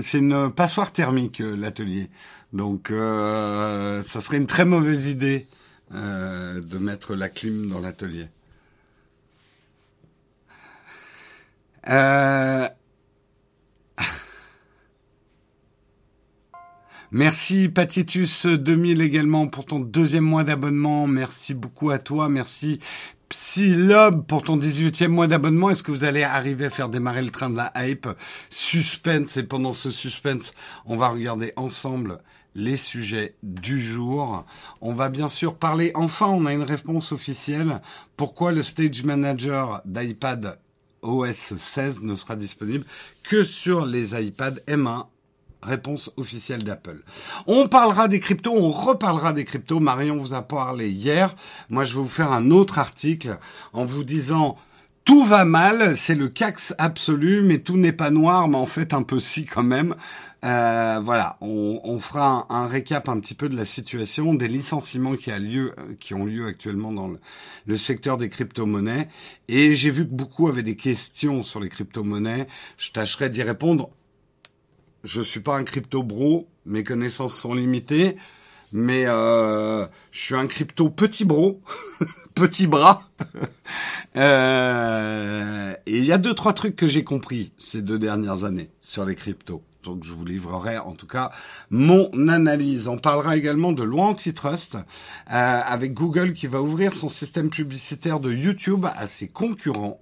c'est une passoire thermique euh, l'atelier. Donc euh, ça serait une très mauvaise idée euh, de mettre la clim dans l'atelier. Merci Patitus 2000 également pour ton deuxième mois d'abonnement. Merci beaucoup à toi. Merci Psylob pour ton 18e mois d'abonnement. Est-ce que vous allez arriver à faire démarrer le train de la hype? Suspense. Et pendant ce suspense, on va regarder ensemble les sujets du jour. On va bien sûr parler, enfin on a une réponse officielle, pourquoi le Stage Manager d'iPad OS 16 ne sera disponible que sur les iPad M1 réponse officielle d'Apple. On parlera des cryptos, on reparlera des cryptos. Marion vous a parlé hier. Moi, je vais vous faire un autre article en vous disant tout va mal, c'est le cax absolu, mais tout n'est pas noir, mais en fait un peu si quand même. Euh, voilà, on, fera un, récap un petit peu de la situation, des licenciements qui, a lieu, qui ont lieu actuellement dans le, secteur des crypto-monnaies. Et j'ai vu que beaucoup avaient des questions sur les crypto-monnaies. Je tâcherai d'y répondre. Je suis pas un crypto-bro, mes connaissances sont limitées, mais euh, je suis un crypto petit bro, petit bras. euh, et il y a deux trois trucs que j'ai compris ces deux dernières années sur les cryptos. Donc je vous livrerai en tout cas mon analyse. On parlera également de loi antitrust euh, avec Google qui va ouvrir son système publicitaire de YouTube à ses concurrents.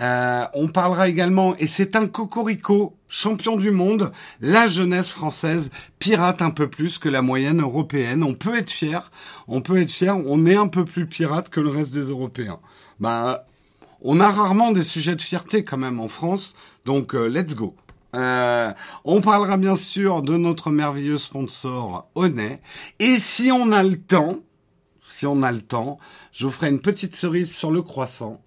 Euh, on parlera également, et c'est un cocorico, champion du monde, la jeunesse française pirate un peu plus que la moyenne européenne. On peut être fier, on peut être fier, on est un peu plus pirate que le reste des Européens. Bah, on a rarement des sujets de fierté quand même en France, donc euh, let's go. Euh, on parlera bien sûr de notre merveilleux sponsor Honnet. Et si on a le temps, si on a le temps, je vous ferai une petite cerise sur le croissant.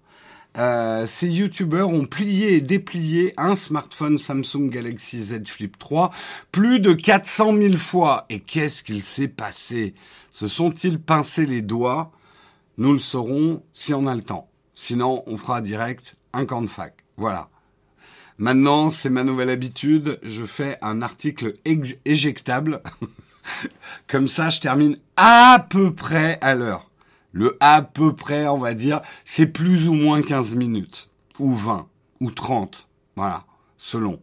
Euh, ces youtubeurs ont plié et déplié un smartphone Samsung Galaxy Z Flip 3 plus de 400 000 fois. Et qu'est-ce qu'il s'est passé? Se sont-ils pincés les doigts? Nous le saurons si on a le temps. Sinon, on fera direct un camp de fac. Voilà. Maintenant, c'est ma nouvelle habitude, je fais un article éjectable. Comme ça, je termine à peu près à l'heure. Le à peu près, on va dire, c'est plus ou moins 15 minutes. Ou 20. Ou 30. Voilà. Selon.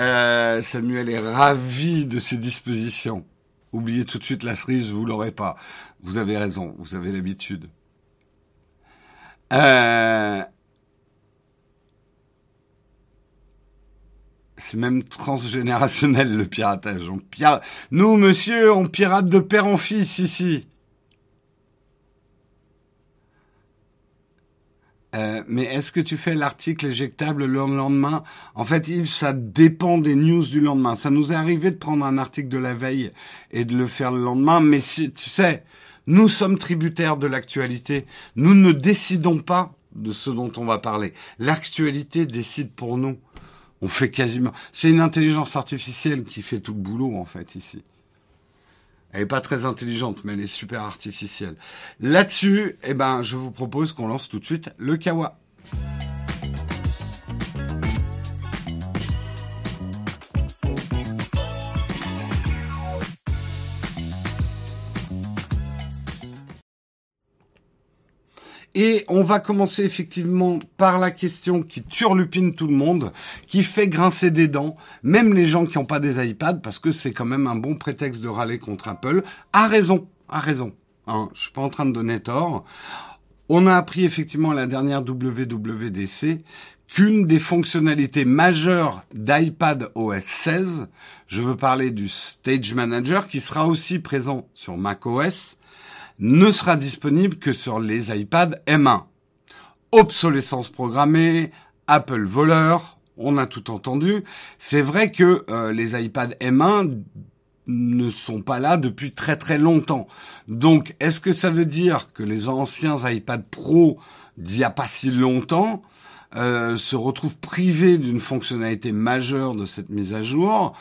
Euh, Samuel est ravi de ses dispositions. Oubliez tout de suite la cerise, vous l'aurez pas. Vous avez raison, vous avez l'habitude. Euh, C'est même transgénérationnel le piratage. On Nous, monsieur, on pirate de père en fils ici. Euh, mais est-ce que tu fais l'article éjectable le lendemain? En fait, Yves, ça dépend des news du lendemain. Ça nous est arrivé de prendre un article de la veille et de le faire le lendemain, mais si, tu sais, nous sommes tributaires de l'actualité. Nous ne décidons pas de ce dont on va parler. L'actualité décide pour nous. On fait quasiment. C'est une intelligence artificielle qui fait tout le boulot en fait ici. Elle est pas très intelligente, mais elle est super artificielle. Là-dessus, eh ben, je vous propose qu'on lance tout de suite le Kawa. Et on va commencer effectivement par la question qui turlupine tout le monde, qui fait grincer des dents, même les gens qui n'ont pas des iPads, parce que c'est quand même un bon prétexte de râler contre Apple. A raison, a raison. Hein, je suis pas en train de donner tort. On a appris effectivement à la dernière WWDC qu'une des fonctionnalités majeures d'iPad OS 16, je veux parler du Stage Manager qui sera aussi présent sur macOS, ne sera disponible que sur les iPad M1. Obsolescence programmée, Apple voleur, on a tout entendu. C'est vrai que euh, les iPad M1 ne sont pas là depuis très très longtemps. Donc, est-ce que ça veut dire que les anciens iPad Pro d'il n'y a pas si longtemps euh, se retrouve privé d'une fonctionnalité majeure de cette mise à jour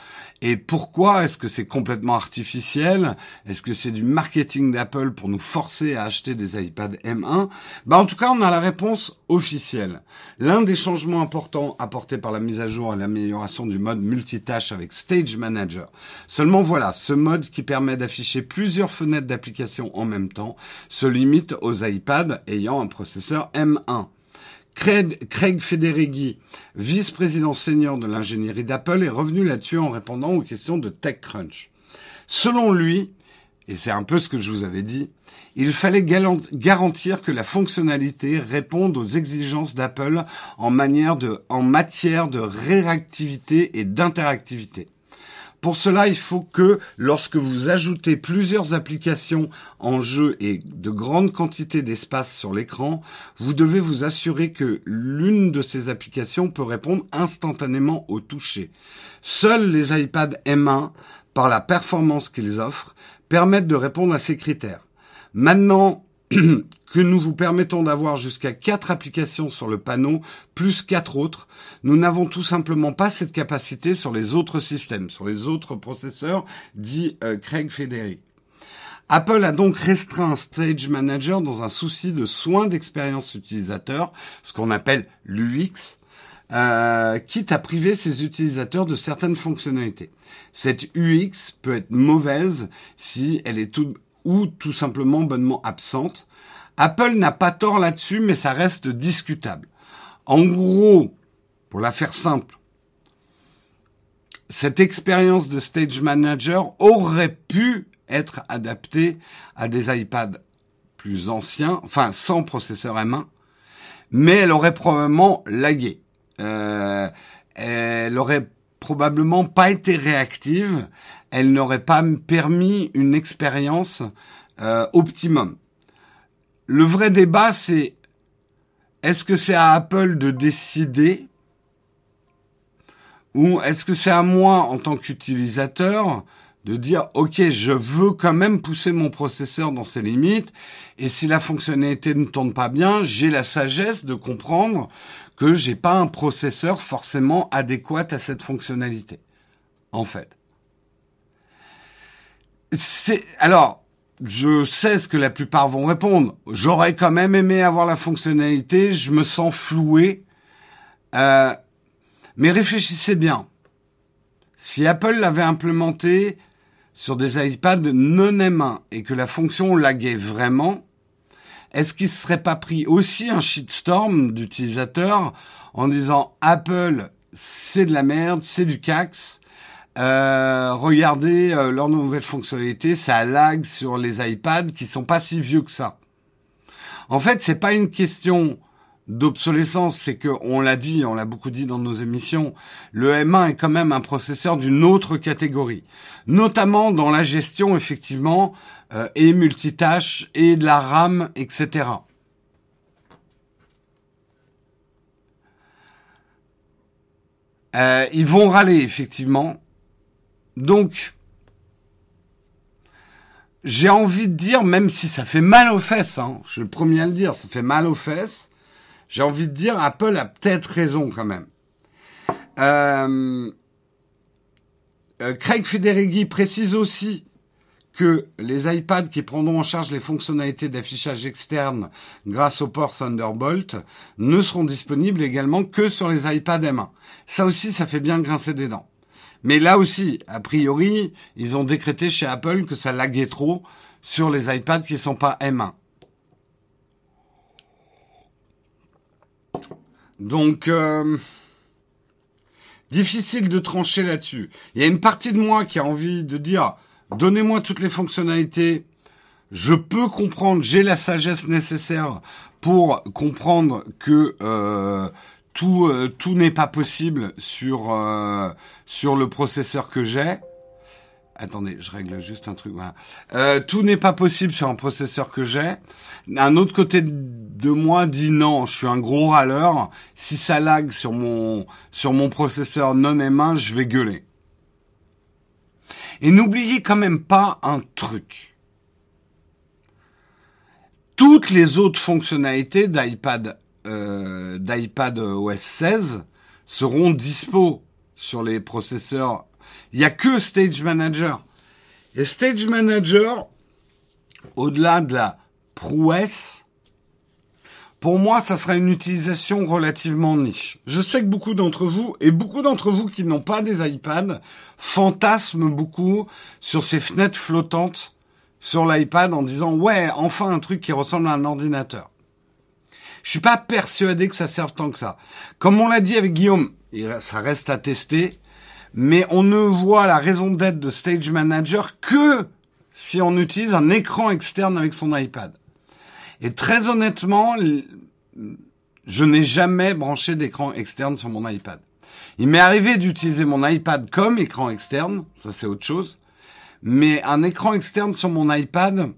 et pourquoi est-ce que c'est complètement artificiel? Est-ce que c'est du marketing d'Apple pour nous forcer à acheter des iPad M1 bah en tout cas, on a la réponse officielle. L'un des changements importants apportés par la mise à jour est l'amélioration du mode multitâche avec Stage Manager. Seulement voilà, ce mode qui permet d'afficher plusieurs fenêtres d'application en même temps se limite aux iPads ayant un processeur M1. Craig, Craig Federighi, vice-président senior de l'ingénierie d'Apple, est revenu là-dessus en répondant aux questions de TechCrunch. Selon lui, et c'est un peu ce que je vous avais dit, il fallait garantir que la fonctionnalité réponde aux exigences d'Apple en, en matière de réactivité et d'interactivité. Pour cela, il faut que lorsque vous ajoutez plusieurs applications en jeu et de grandes quantités d'espace sur l'écran, vous devez vous assurer que l'une de ces applications peut répondre instantanément au toucher. Seuls les iPad M1, par la performance qu'ils offrent, permettent de répondre à ces critères. Maintenant, que nous vous permettons d'avoir jusqu'à quatre applications sur le panneau, plus quatre autres, nous n'avons tout simplement pas cette capacité sur les autres systèmes, sur les autres processeurs, dit euh, Craig Federer. Apple a donc restreint Stage Manager dans un souci de soin d'expérience utilisateur, ce qu'on appelle l'UX, euh, quitte à priver ses utilisateurs de certaines fonctionnalités. Cette UX peut être mauvaise si elle est tout, ou tout simplement bonnement absente, Apple n'a pas tort là-dessus, mais ça reste discutable. En gros, pour la faire simple, cette expérience de Stage Manager aurait pu être adaptée à des iPads plus anciens, enfin sans processeur M1, mais elle aurait probablement lagué. Euh, elle aurait probablement pas été réactive, elle n'aurait pas permis une expérience euh, optimum. Le vrai débat, c'est est-ce que c'est à Apple de décider ou est-ce que c'est à moi en tant qu'utilisateur de dire ok je veux quand même pousser mon processeur dans ses limites et si la fonctionnalité ne tourne pas bien j'ai la sagesse de comprendre que j'ai pas un processeur forcément adéquat à cette fonctionnalité en fait. C'est alors je sais ce que la plupart vont répondre. J'aurais quand même aimé avoir la fonctionnalité, je me sens floué. Euh, mais réfléchissez bien. Si Apple l'avait implémenté sur des iPads non M1 et que la fonction laguait vraiment, est-ce qu'il ne serait pas pris aussi un shitstorm d'utilisateurs en disant Apple, c'est de la merde, c'est du cax, euh, regardez euh, leur nouvelle fonctionnalité, ça lag sur les iPads qui sont pas si vieux que ça. En fait, c'est pas une question d'obsolescence, c'est que on l'a dit, on l'a beaucoup dit dans nos émissions, le M1 est quand même un processeur d'une autre catégorie, notamment dans la gestion effectivement euh, et multitâche et de la RAM, etc. Euh, ils vont râler effectivement, donc, j'ai envie de dire, même si ça fait mal aux fesses, hein, je suis le premier à le dire, ça fait mal aux fesses, j'ai envie de dire, Apple a peut-être raison quand même. Euh, euh, Craig Federighi précise aussi que les iPads qui prendront en charge les fonctionnalités d'affichage externe grâce au port Thunderbolt ne seront disponibles également que sur les iPads M1. Ça aussi, ça fait bien grincer des dents. Mais là aussi, a priori, ils ont décrété chez Apple que ça laguait trop sur les iPads qui ne sont pas M1. Donc, euh, difficile de trancher là-dessus. Il y a une partie de moi qui a envie de dire, donnez-moi toutes les fonctionnalités. Je peux comprendre, j'ai la sagesse nécessaire pour comprendre que euh, tout euh, tout n'est pas possible sur sur le processeur que j'ai. Attendez, je règle juste un truc. Euh, tout n'est pas possible sur un processeur que j'ai. Un autre côté de moi dit non, je suis un gros râleur. Si ça lag sur mon sur mon processeur non M1, je vais gueuler. Et n'oubliez quand même pas un truc. Toutes les autres fonctionnalités d'iPad euh, d'iPad OS 16 seront dispo sur les processeurs. Il n'y a que Stage Manager. Et Stage Manager, au-delà de la prouesse, pour moi, ça sera une utilisation relativement niche. Je sais que beaucoup d'entre vous, et beaucoup d'entre vous qui n'ont pas des iPads, fantasment beaucoup sur ces fenêtres flottantes sur l'iPad en disant ouais, enfin un truc qui ressemble à un ordinateur. Je suis pas persuadé que ça serve tant que ça. Comme on l'a dit avec Guillaume, ça reste à tester, mais on ne voit la raison d'être de Stage Manager que si on utilise un écran externe avec son iPad. Et très honnêtement, je n'ai jamais branché d'écran externe sur mon iPad. Il m'est arrivé d'utiliser mon iPad comme écran externe, ça c'est autre chose. Mais un écran externe sur mon iPad,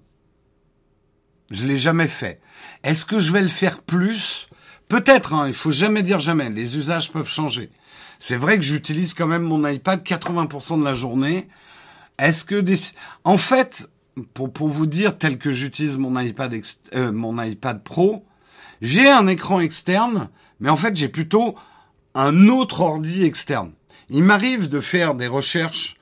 je l'ai jamais fait. Est-ce que je vais le faire plus? Peut-être, hein, il faut jamais dire jamais. Les usages peuvent changer. C'est vrai que j'utilise quand même mon iPad 80% de la journée. Est-ce que des... En fait, pour, vous dire tel que j'utilise mon iPad euh, mon iPad Pro, j'ai un écran externe, mais en fait j'ai plutôt un autre ordi externe. Il m'arrive de faire des recherches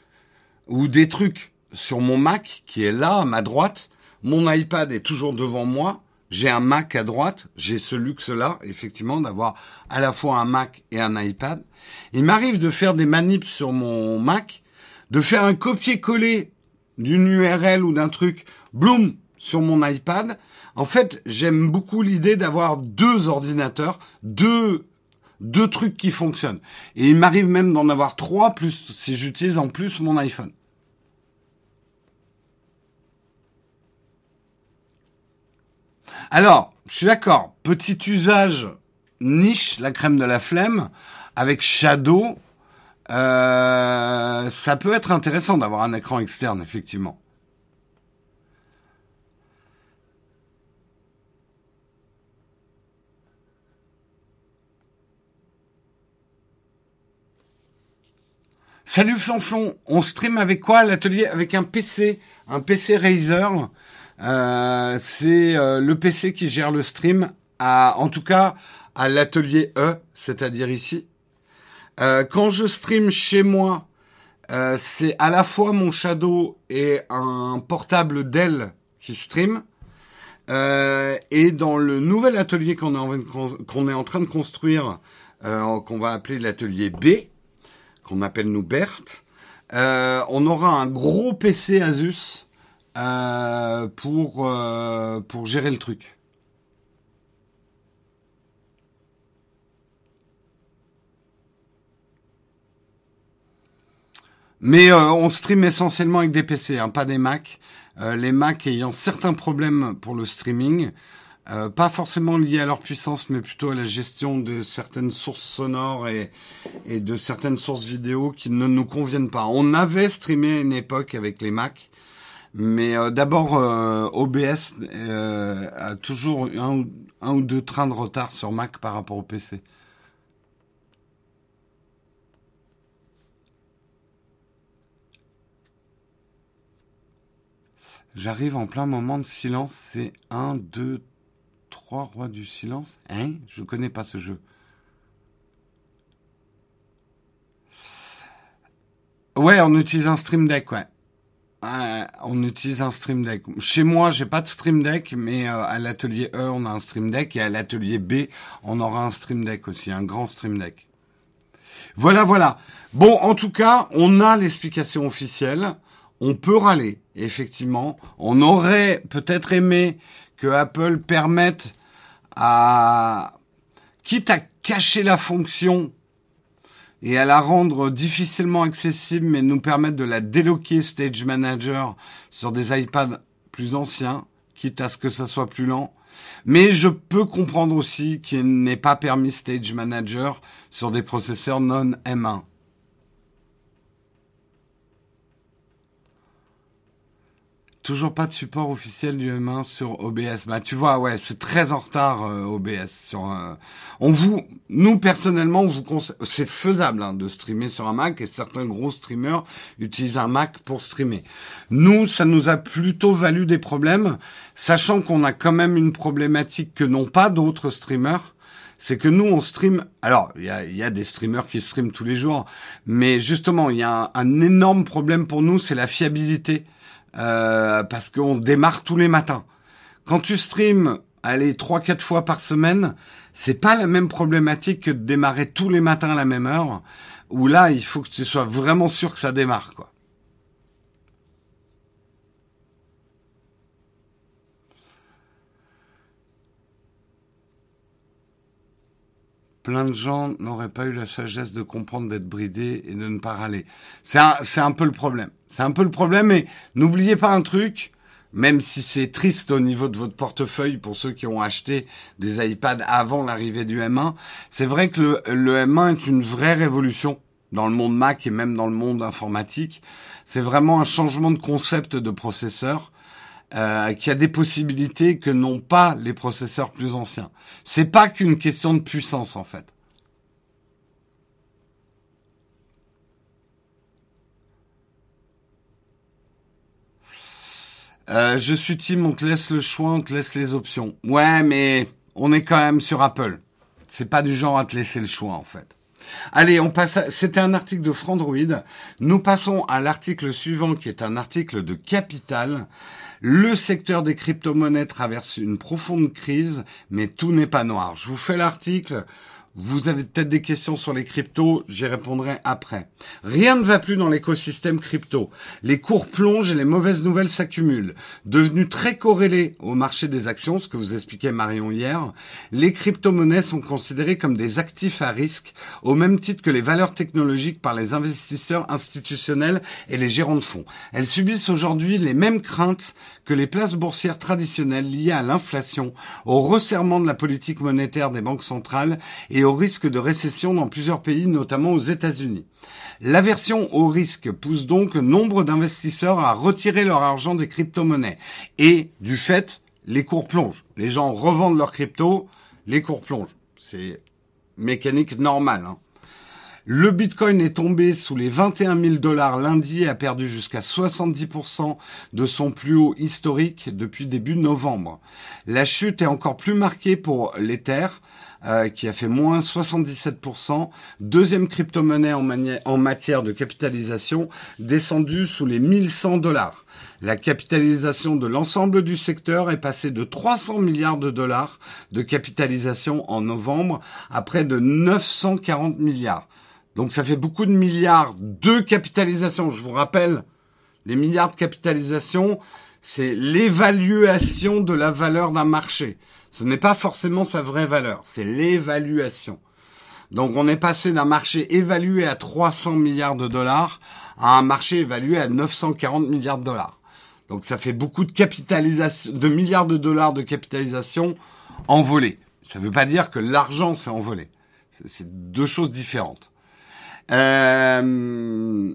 ou des trucs sur mon Mac qui est là à ma droite. Mon iPad est toujours devant moi. J'ai un Mac à droite. J'ai ce luxe-là, effectivement, d'avoir à la fois un Mac et un iPad. Il m'arrive de faire des manips sur mon Mac, de faire un copier-coller d'une URL ou d'un truc, bloom, sur mon iPad. En fait, j'aime beaucoup l'idée d'avoir deux ordinateurs, deux deux trucs qui fonctionnent. Et il m'arrive même d'en avoir trois plus si j'utilise en plus mon iPhone. Alors, je suis d'accord. Petit usage niche, la crème de la flemme, avec Shadow, euh, ça peut être intéressant d'avoir un écran externe, effectivement. Salut Flanchon, on stream avec quoi? L'atelier Avec un PC, un PC Razer. Euh, c'est euh, le PC qui gère le stream, à, en tout cas à l'atelier E, c'est-à-dire ici. Euh, quand je stream chez moi, euh, c'est à la fois mon Shadow et un portable Dell qui stream. Euh, et dans le nouvel atelier qu'on est, en train de construire, qu'on va appeler l'atelier B, qu'on appelle nous Berthe, on aura un gros PC Asus pour pour gérer le truc. Mais euh, on stream essentiellement avec des PC, hein, pas des Mac. Euh, les Mac ayant certains problèmes pour le streaming, euh, pas forcément liés à leur puissance, mais plutôt à la gestion de certaines sources sonores et, et de certaines sources vidéo qui ne nous conviennent pas. On avait streamé à une époque avec les Mac, mais d'abord OBS a toujours un, un ou deux trains de retard sur Mac par rapport au PC. J'arrive en plein moment de silence. C'est un, deux, trois rois du silence. Hein? Je connais pas ce jeu. Ouais, on utilise un Stream Deck, ouais. On utilise un Stream Deck. Chez moi, j'ai pas de Stream Deck, mais euh, à l'atelier E, on a un Stream Deck et à l'atelier B, on aura un Stream Deck aussi, un grand Stream Deck. Voilà, voilà. Bon, en tout cas, on a l'explication officielle on peut râler, effectivement. On aurait peut-être aimé que Apple permette à, quitte à cacher la fonction et à la rendre difficilement accessible, mais nous permettre de la déloquer Stage Manager sur des iPads plus anciens, quitte à ce que ça soit plus lent. Mais je peux comprendre aussi qu'il n'est pas permis Stage Manager sur des processeurs non M1. Toujours pas de support officiel du M1 sur OBS. Bah tu vois, ouais, c'est très en retard euh, OBS. Sur, euh, on vous, nous personnellement, on vous c'est faisable hein, de streamer sur un Mac et certains gros streamers utilisent un Mac pour streamer. Nous, ça nous a plutôt valu des problèmes, sachant qu'on a quand même une problématique que n'ont pas d'autres streamers. c'est que nous on stream. Alors il y a, y a, des streamers qui streament tous les jours, mais justement il y a un, énorme problème pour nous, c'est la fiabilité, euh, parce qu'on démarre tous les matins. Quand tu streams, allez trois quatre fois par semaine, c'est pas la même problématique que de démarrer tous les matins à la même heure. Où là il faut que tu sois vraiment sûr que ça démarre quoi. Plein de gens n'auraient pas eu la sagesse de comprendre d'être bridés et de ne pas râler. C'est un, c'est un peu le problème. C'est un peu le problème, mais n'oubliez pas un truc, même si c'est triste au niveau de votre portefeuille pour ceux qui ont acheté des iPads avant l'arrivée du M1, c'est vrai que le, le M1 est une vraie révolution dans le monde Mac et même dans le monde informatique. C'est vraiment un changement de concept de processeur euh, qui a des possibilités que n'ont pas les processeurs plus anciens. C'est pas qu'une question de puissance en fait. Euh, je suis team, on te laisse le choix, on te laisse les options. Ouais, mais on est quand même sur Apple. C'est pas du genre à te laisser le choix en fait. Allez, on passe. C'était un article de Frandroid. Nous passons à l'article suivant, qui est un article de Capital. Le secteur des crypto-monnaies traverse une profonde crise, mais tout n'est pas noir. Je vous fais l'article. Vous avez peut-être des questions sur les cryptos, j'y répondrai après. Rien ne va plus dans l'écosystème crypto. Les cours plongent et les mauvaises nouvelles s'accumulent. Devenus très corrélés au marché des actions, ce que vous expliquait Marion hier, les crypto-monnaies sont considérées comme des actifs à risque, au même titre que les valeurs technologiques par les investisseurs institutionnels et les gérants de fonds. Elles subissent aujourd'hui les mêmes craintes que les places boursières traditionnelles liées à l'inflation, au resserrement de la politique monétaire des banques centrales et au risque de récession dans plusieurs pays, notamment aux États-Unis. L'aversion au risque pousse donc nombre d'investisseurs à retirer leur argent des crypto-monnaies. Et, du fait, les cours plongent. Les gens revendent leurs cryptos, les cours plongent. C'est mécanique normale. Hein. Le Bitcoin est tombé sous les 21 000 dollars lundi et a perdu jusqu'à 70% de son plus haut historique depuis début novembre. La chute est encore plus marquée pour l'Ether, euh, qui a fait moins 77%. Deuxième crypto-monnaie en, en matière de capitalisation, descendu sous les 1100 dollars. La capitalisation de l'ensemble du secteur est passée de 300 milliards de dollars de capitalisation en novembre à près de 940 milliards. Donc ça fait beaucoup de milliards de capitalisation. Je vous rappelle, les milliards de capitalisation, c'est l'évaluation de la valeur d'un marché. Ce n'est pas forcément sa vraie valeur, c'est l'évaluation. Donc on est passé d'un marché évalué à 300 milliards de dollars à un marché évalué à 940 milliards de dollars. Donc ça fait beaucoup de capitalisation, de milliards de dollars de capitalisation envolée. Ça ne veut pas dire que l'argent s'est envolé. C'est deux choses différentes. Euh,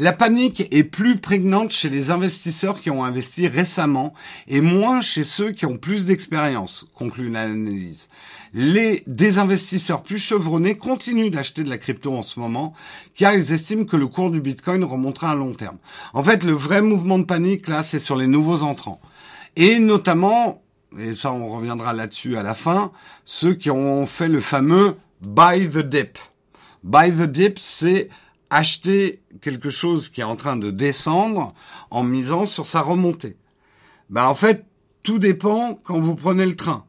la panique est plus prégnante chez les investisseurs qui ont investi récemment et moins chez ceux qui ont plus d'expérience, conclut l'analyse. Les désinvestisseurs plus chevronnés continuent d'acheter de la crypto en ce moment car ils estiment que le cours du Bitcoin remontera à long terme. En fait, le vrai mouvement de panique là, c'est sur les nouveaux entrants. Et notamment, et ça on reviendra là-dessus à la fin, ceux qui ont fait le fameux buy the dip. Buy the dip, c'est acheter quelque chose qui est en train de descendre en misant sur sa remontée. Ben en fait, tout dépend quand vous prenez le train.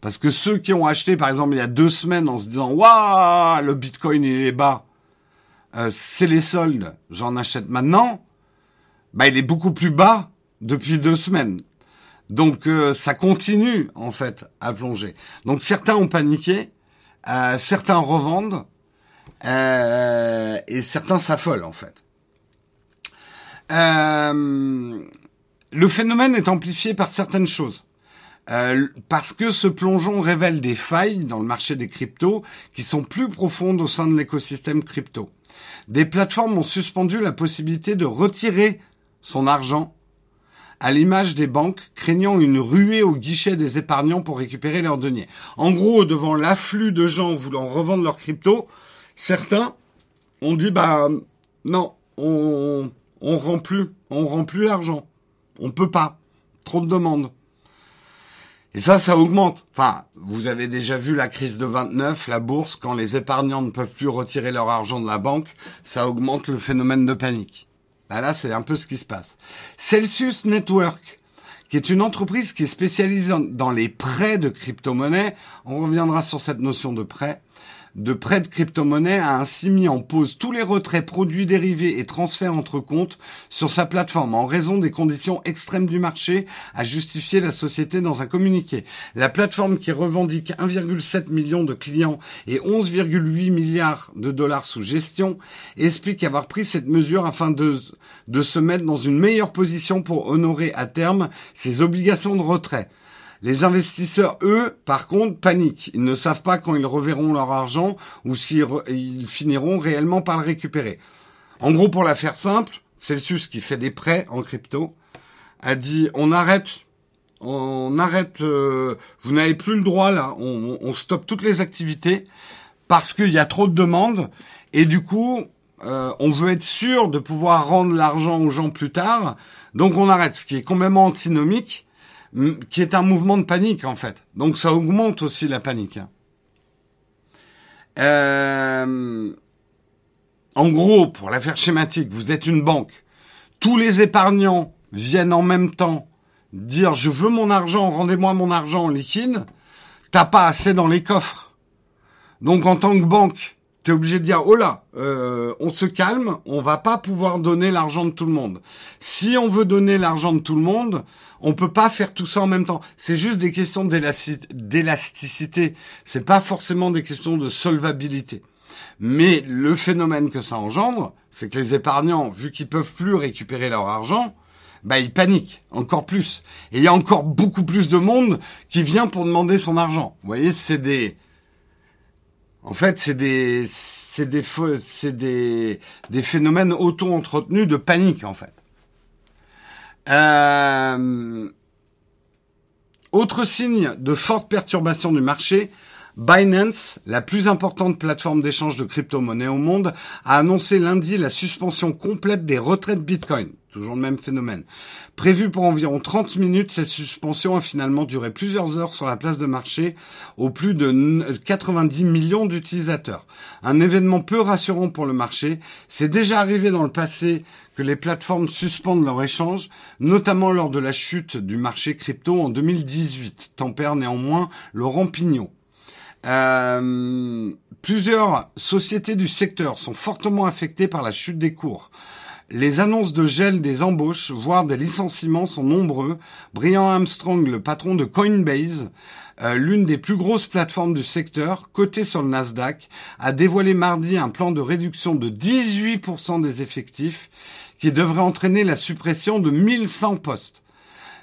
Parce que ceux qui ont acheté, par exemple, il y a deux semaines en se disant waouh, le Bitcoin il est bas, euh, c'est les soldes, j'en achète maintenant. Ben il est beaucoup plus bas depuis deux semaines. Donc euh, ça continue en fait à plonger. Donc certains ont paniqué, euh, certains revendent, euh, et certains s'affolent en fait. Euh, le phénomène est amplifié par certaines choses. Euh, parce que ce plongeon révèle des failles dans le marché des cryptos qui sont plus profondes au sein de l'écosystème crypto. Des plateformes ont suspendu la possibilité de retirer son argent à l'image des banques, craignant une ruée au guichet des épargnants pour récupérer leurs deniers. En gros, devant l'afflux de gens voulant revendre leurs cryptos, Certains ont dit bah non, on on rend plus, on rend plus l'argent. On peut pas. Trop de demandes. Et ça, ça augmente. Enfin, vous avez déjà vu la crise de 29, la bourse, quand les épargnants ne peuvent plus retirer leur argent de la banque, ça augmente le phénomène de panique. Bah là, c'est un peu ce qui se passe. Celsius Network, qui est une entreprise qui est spécialisée dans les prêts de crypto-monnaies. On reviendra sur cette notion de prêt de prêt de crypto-monnaie a ainsi mis en pause tous les retraits, produits dérivés et transferts entre comptes sur sa plateforme en raison des conditions extrêmes du marché, a justifié la société dans un communiqué. La plateforme qui revendique 1,7 million de clients et 11,8 milliards de dollars sous gestion explique avoir pris cette mesure afin de, de se mettre dans une meilleure position pour honorer à terme ses obligations de retrait. Les investisseurs, eux, par contre, paniquent. Ils ne savent pas quand ils reverront leur argent ou s'ils finiront réellement par le récupérer. En gros, pour la faire simple, Celsius, qui fait des prêts en crypto, a dit on arrête, on arrête, euh, vous n'avez plus le droit là, on, on stoppe toutes les activités parce qu'il y a trop de demandes et du coup, euh, on veut être sûr de pouvoir rendre l'argent aux gens plus tard, donc on arrête, ce qui est complètement antinomique qui est un mouvement de panique en fait. Donc ça augmente aussi la panique. Hein. Euh, en gros, pour l'affaire schématique, vous êtes une banque. Tous les épargnants viennent en même temps dire je veux mon argent, rendez-moi mon argent en liquide. T'as pas assez dans les coffres. Donc en tant que banque, tu es obligé de dire oh là, euh, on se calme, on va pas pouvoir donner l'argent de tout le monde. Si on veut donner l'argent de tout le monde, on peut pas faire tout ça en même temps. C'est juste des questions d'élasticité. C'est pas forcément des questions de solvabilité. Mais le phénomène que ça engendre, c'est que les épargnants, vu qu'ils peuvent plus récupérer leur argent, bah ils paniquent encore plus. Et il y a encore beaucoup plus de monde qui vient pour demander son argent. Vous voyez, c'est des en fait, c'est des, c'est des, c'est des, des phénomènes auto-entretenus de panique, en fait. Euh, autre signe de forte perturbation du marché, Binance, la plus importante plateforme d'échange de crypto-monnaies au monde, a annoncé lundi la suspension complète des retraites Bitcoin. Toujours le même phénomène. Prévu pour environ 30 minutes, cette suspension a finalement duré plusieurs heures sur la place de marché au plus de 90 millions d'utilisateurs. Un événement peu rassurant pour le marché. C'est déjà arrivé dans le passé que les plateformes suspendent leur échange, notamment lors de la chute du marché crypto en 2018, tempère néanmoins Laurent Pignot. Euh, plusieurs sociétés du secteur sont fortement affectées par la chute des cours. Les annonces de gel des embauches, voire des licenciements sont nombreux. Brian Armstrong, le patron de Coinbase, euh, l'une des plus grosses plateformes du secteur, cotée sur le Nasdaq, a dévoilé mardi un plan de réduction de 18% des effectifs qui devrait entraîner la suppression de 1100 postes.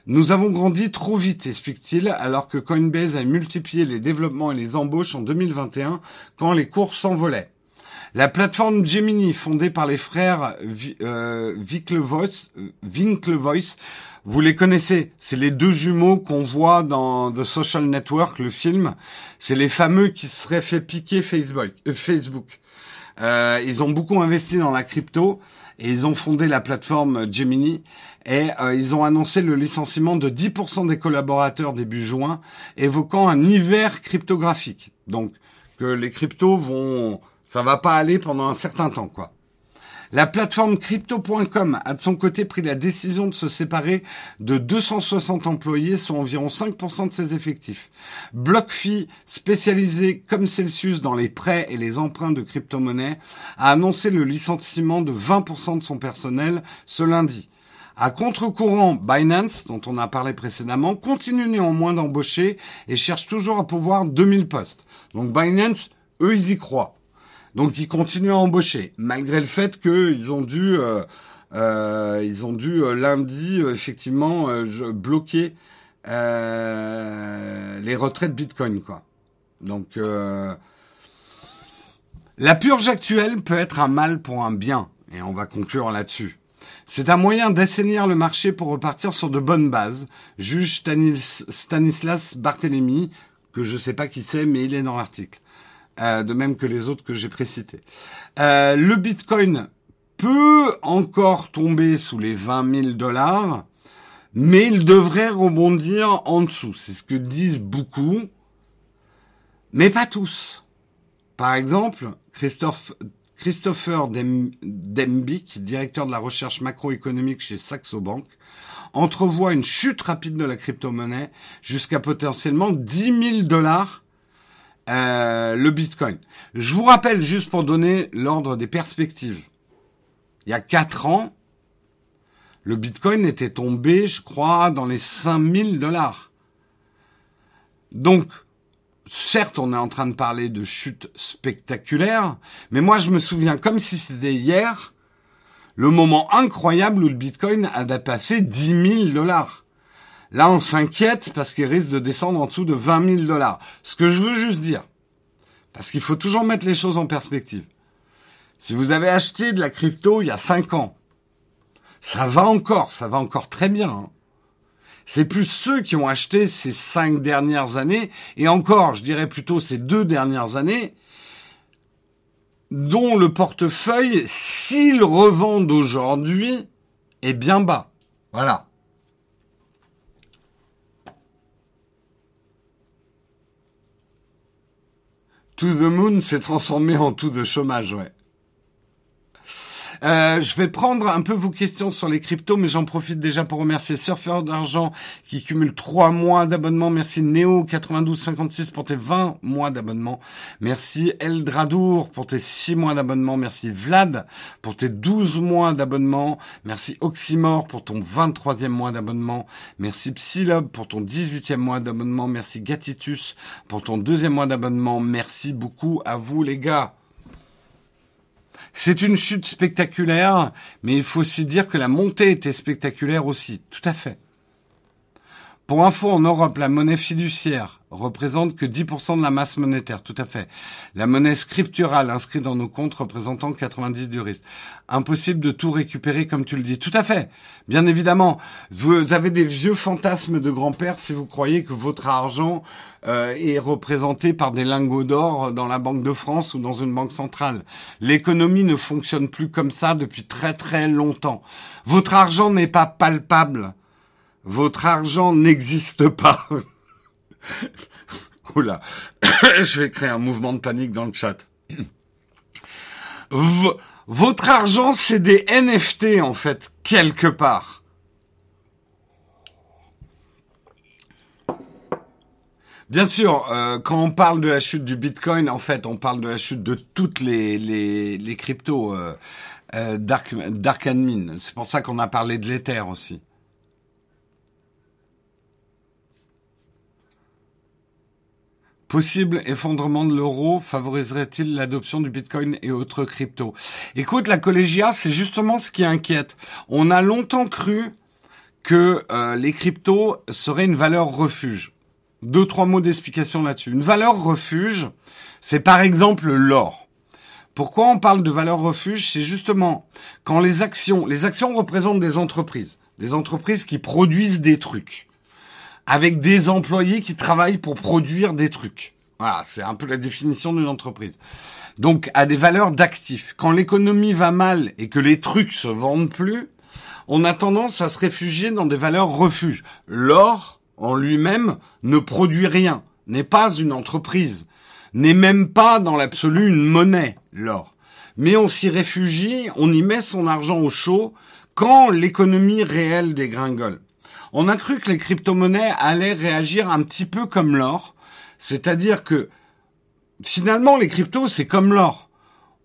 Nous avons grandi trop vite, explique-t-il, alors que Coinbase a multiplié les développements et les embauches en 2021 quand les cours s'envolaient. La plateforme Gemini, fondée par les frères euh, vous les connaissez, c'est les deux jumeaux qu'on voit dans The Social Network, le film. C'est les fameux qui se seraient fait piquer Facebook. Euh, Facebook. Euh, ils ont beaucoup investi dans la crypto et ils ont fondé la plateforme Gemini et euh, ils ont annoncé le licenciement de 10% des collaborateurs début juin, évoquant un hiver cryptographique. Donc que les cryptos vont ça va pas aller pendant un certain temps, quoi. La plateforme crypto.com a de son côté pris la décision de se séparer de 260 employés, soit environ 5% de ses effectifs. BlockFi, spécialisé comme Celsius dans les prêts et les emprunts de crypto-monnaies, a annoncé le licenciement de 20% de son personnel ce lundi. À contre-courant, Binance, dont on a parlé précédemment, continue néanmoins d'embaucher et cherche toujours à pouvoir 2000 postes. Donc Binance, eux, ils y croient. Donc ils continuent à embaucher, malgré le fait qu'ils ont dû, euh, euh, ils ont dû euh, lundi effectivement bloquer les retraites Bitcoin, quoi. Donc la purge actuelle peut être un mal pour un bien, et on va conclure là-dessus. C'est un moyen d'assainir le marché pour repartir sur de bonnes bases, juge Stanislas Barthélémy, que je ne sais pas qui c'est, mais il est dans l'article. Euh, de même que les autres que j'ai précités. Euh, le Bitcoin peut encore tomber sous les 20 000 dollars, mais il devrait rebondir en dessous. C'est ce que disent beaucoup, mais pas tous. Par exemple, Christophe, Christopher Dembick, directeur de la recherche macroéconomique chez Saxo Bank, entrevoit une chute rapide de la crypto-monnaie jusqu'à potentiellement 10 000 dollars euh, le Bitcoin. Je vous rappelle juste pour donner l'ordre des perspectives. Il y a quatre ans, le Bitcoin était tombé, je crois, dans les 5000 dollars. Donc, certes, on est en train de parler de chute spectaculaire, mais moi, je me souviens comme si c'était hier, le moment incroyable où le Bitcoin a dépassé 10 000 dollars. Là, on s'inquiète parce qu'il risque de descendre en dessous de 20 000 dollars. Ce que je veux juste dire, parce qu'il faut toujours mettre les choses en perspective. Si vous avez acheté de la crypto il y a 5 ans, ça va encore, ça va encore très bien. Hein. C'est plus ceux qui ont acheté ces 5 dernières années, et encore, je dirais plutôt ces deux dernières années, dont le portefeuille, s'ils revendent aujourd'hui, est bien bas. Voilà. To the Moon s'est transformé en tout de chômage, ouais. Euh, je vais prendre un peu vos questions sur les cryptos, mais j'en profite déjà pour remercier Surfeur d'argent qui cumule 3 mois d'abonnement. Merci Néo9256 pour tes 20 mois d'abonnement. Merci Eldradour pour tes 6 mois d'abonnement. Merci Vlad pour tes 12 mois d'abonnement. Merci Oxymore pour ton 23e mois d'abonnement. Merci Psylob pour ton 18e mois d'abonnement. Merci Gatitus pour ton deuxième mois d'abonnement. Merci beaucoup à vous les gars. C'est une chute spectaculaire, mais il faut aussi dire que la montée était spectaculaire aussi. Tout à fait. Pour info, en Europe, la monnaie fiduciaire représente que 10% de la masse monétaire, tout à fait. La monnaie scripturale inscrite dans nos comptes représentant 90 du risque. Impossible de tout récupérer comme tu le dis. Tout à fait. Bien évidemment, vous avez des vieux fantasmes de grand-père si vous croyez que votre argent euh, est représenté par des lingots d'or dans la Banque de France ou dans une banque centrale. L'économie ne fonctionne plus comme ça depuis très très longtemps. Votre argent n'est pas palpable. Votre argent n'existe pas. Oula, je vais créer un mouvement de panique dans le chat. votre argent, c'est des NFT en fait, quelque part. Bien sûr, euh, quand on parle de la chute du Bitcoin, en fait, on parle de la chute de toutes les, les, cryptos euh, euh, dark, dark admin. C'est pour ça qu'on a parlé de l'Ether aussi. Possible effondrement de l'euro favoriserait-il l'adoption du Bitcoin et autres cryptos? Écoute, la collégia, c'est justement ce qui inquiète. On a longtemps cru que euh, les cryptos seraient une valeur refuge. Deux, trois mots d'explication là-dessus. Une valeur refuge, c'est par exemple l'or. Pourquoi on parle de valeur refuge? C'est justement quand les actions, les actions représentent des entreprises, des entreprises qui produisent des trucs avec des employés qui travaillent pour produire des trucs. Voilà, c'est un peu la définition d'une entreprise. Donc, à des valeurs d'actifs. Quand l'économie va mal et que les trucs se vendent plus, on a tendance à se réfugier dans des valeurs refuges. L'or, en lui-même, ne produit rien, n'est pas une entreprise, n'est même pas dans l'absolu une monnaie, l'or. Mais on s'y réfugie, on y met son argent au chaud quand l'économie réelle dégringole on a cru que les crypto-monnaies allaient réagir un petit peu comme l'or. C'est-à-dire que finalement, les cryptos, c'est comme l'or.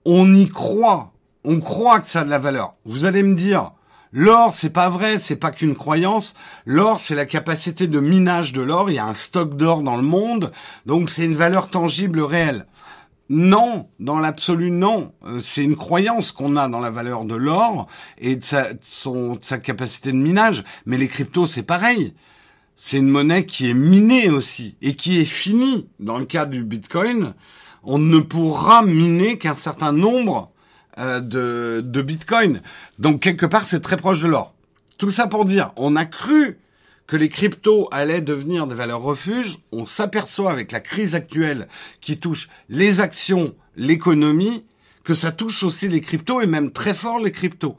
On y croit. On croit que ça a de la valeur. Vous allez me dire, l'or, c'est pas vrai, c'est pas qu'une croyance. L'or, c'est la capacité de minage de l'or. Il y a un stock d'or dans le monde. Donc, c'est une valeur tangible réelle. Non, dans l'absolu non. Euh, c'est une croyance qu'on a dans la valeur de l'or et de sa, son, sa capacité de minage. Mais les cryptos, c'est pareil. C'est une monnaie qui est minée aussi et qui est finie. Dans le cas du Bitcoin, on ne pourra miner qu'un certain nombre euh, de, de Bitcoin. Donc quelque part, c'est très proche de l'or. Tout ça pour dire, on a cru que les cryptos allaient devenir des valeurs refuges, on s'aperçoit avec la crise actuelle qui touche les actions, l'économie, que ça touche aussi les cryptos et même très fort les cryptos.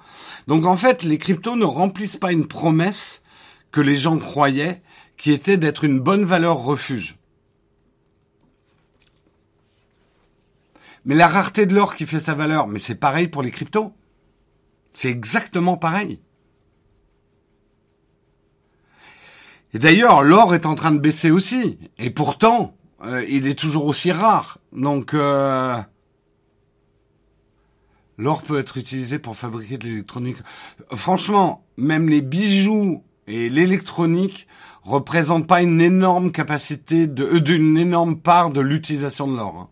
Donc en fait, les cryptos ne remplissent pas une promesse que les gens croyaient, qui était d'être une bonne valeur refuge. Mais la rareté de l'or qui fait sa valeur, mais c'est pareil pour les cryptos. C'est exactement pareil. Et d'ailleurs, l'or est en train de baisser aussi. Et pourtant, euh, il est toujours aussi rare. Donc, euh, l'or peut être utilisé pour fabriquer de l'électronique. Franchement, même les bijoux et l'électronique représentent pas une énorme capacité de, euh, d'une énorme part de l'utilisation de l'or. Hein.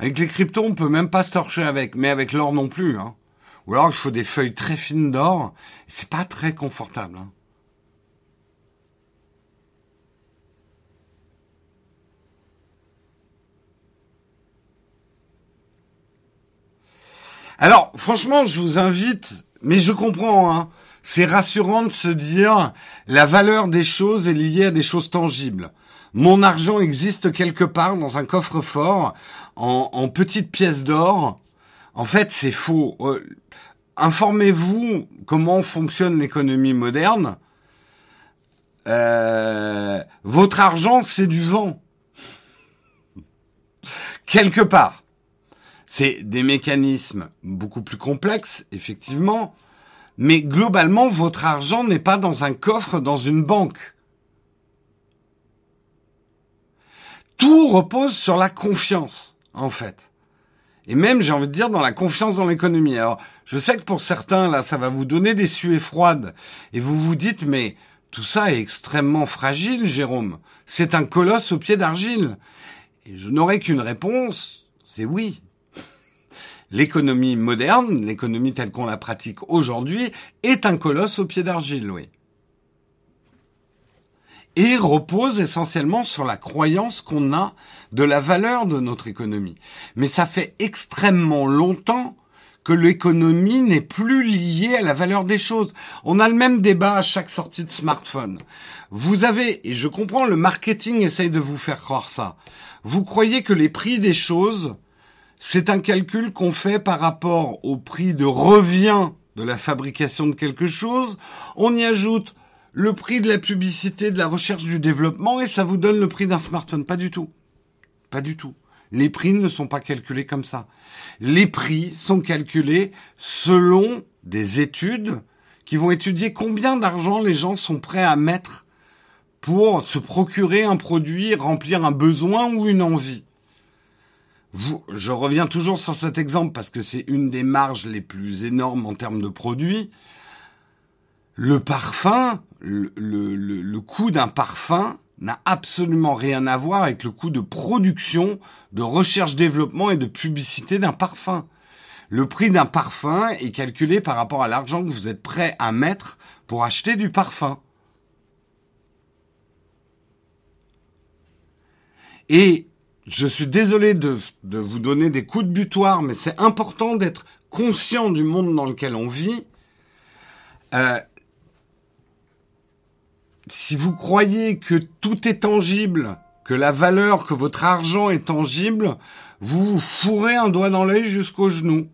Avec les cryptos, on peut même pas se torcher avec, mais avec l'or non plus. Hein. Ou alors il faut des feuilles très fines d'or. C'est pas très confortable. Hein. Alors, franchement, je vous invite, mais je comprends, hein, c'est rassurant de se dire la valeur des choses est liée à des choses tangibles. Mon argent existe quelque part dans un coffre-fort en, en petites pièces d'or. En fait, c'est faux. Euh, informez-vous comment fonctionne l'économie moderne. Euh, votre argent, c'est du vent. quelque part. C'est des mécanismes beaucoup plus complexes, effectivement, mais globalement, votre argent n'est pas dans un coffre, dans une banque. Tout repose sur la confiance, en fait. Et même, j'ai envie de dire, dans la confiance dans l'économie. Alors, je sais que pour certains, là, ça va vous donner des suées froides. Et vous vous dites, mais tout ça est extrêmement fragile, Jérôme. C'est un colosse au pied d'argile. Et je n'aurai qu'une réponse, c'est oui. L'économie moderne, l'économie telle qu'on la pratique aujourd'hui, est un colosse au pied d'argile, oui et repose essentiellement sur la croyance qu'on a de la valeur de notre économie. Mais ça fait extrêmement longtemps que l'économie n'est plus liée à la valeur des choses. On a le même débat à chaque sortie de smartphone. Vous avez, et je comprends, le marketing essaye de vous faire croire ça. Vous croyez que les prix des choses, c'est un calcul qu'on fait par rapport au prix de revient de la fabrication de quelque chose. On y ajoute le prix de la publicité, de la recherche du développement et ça vous donne le prix d'un smartphone. Pas du tout. Pas du tout. Les prix ne sont pas calculés comme ça. Les prix sont calculés selon des études qui vont étudier combien d'argent les gens sont prêts à mettre pour se procurer un produit, remplir un besoin ou une envie. je reviens toujours sur cet exemple parce que c'est une des marges les plus énormes en termes de produits. Le parfum, le, le, coût d'un parfum n'a absolument rien à voir avec le coût de production, de recherche, développement et de publicité d'un parfum. Le prix d'un parfum est calculé par rapport à l'argent que vous êtes prêt à mettre pour acheter du parfum. Et je suis désolé de, de vous donner des coups de butoir, mais c'est important d'être conscient du monde dans lequel on vit. Euh, si vous croyez que tout est tangible, que la valeur, que votre argent est tangible, vous vous fourrez un doigt dans l'œil jusqu'au genou.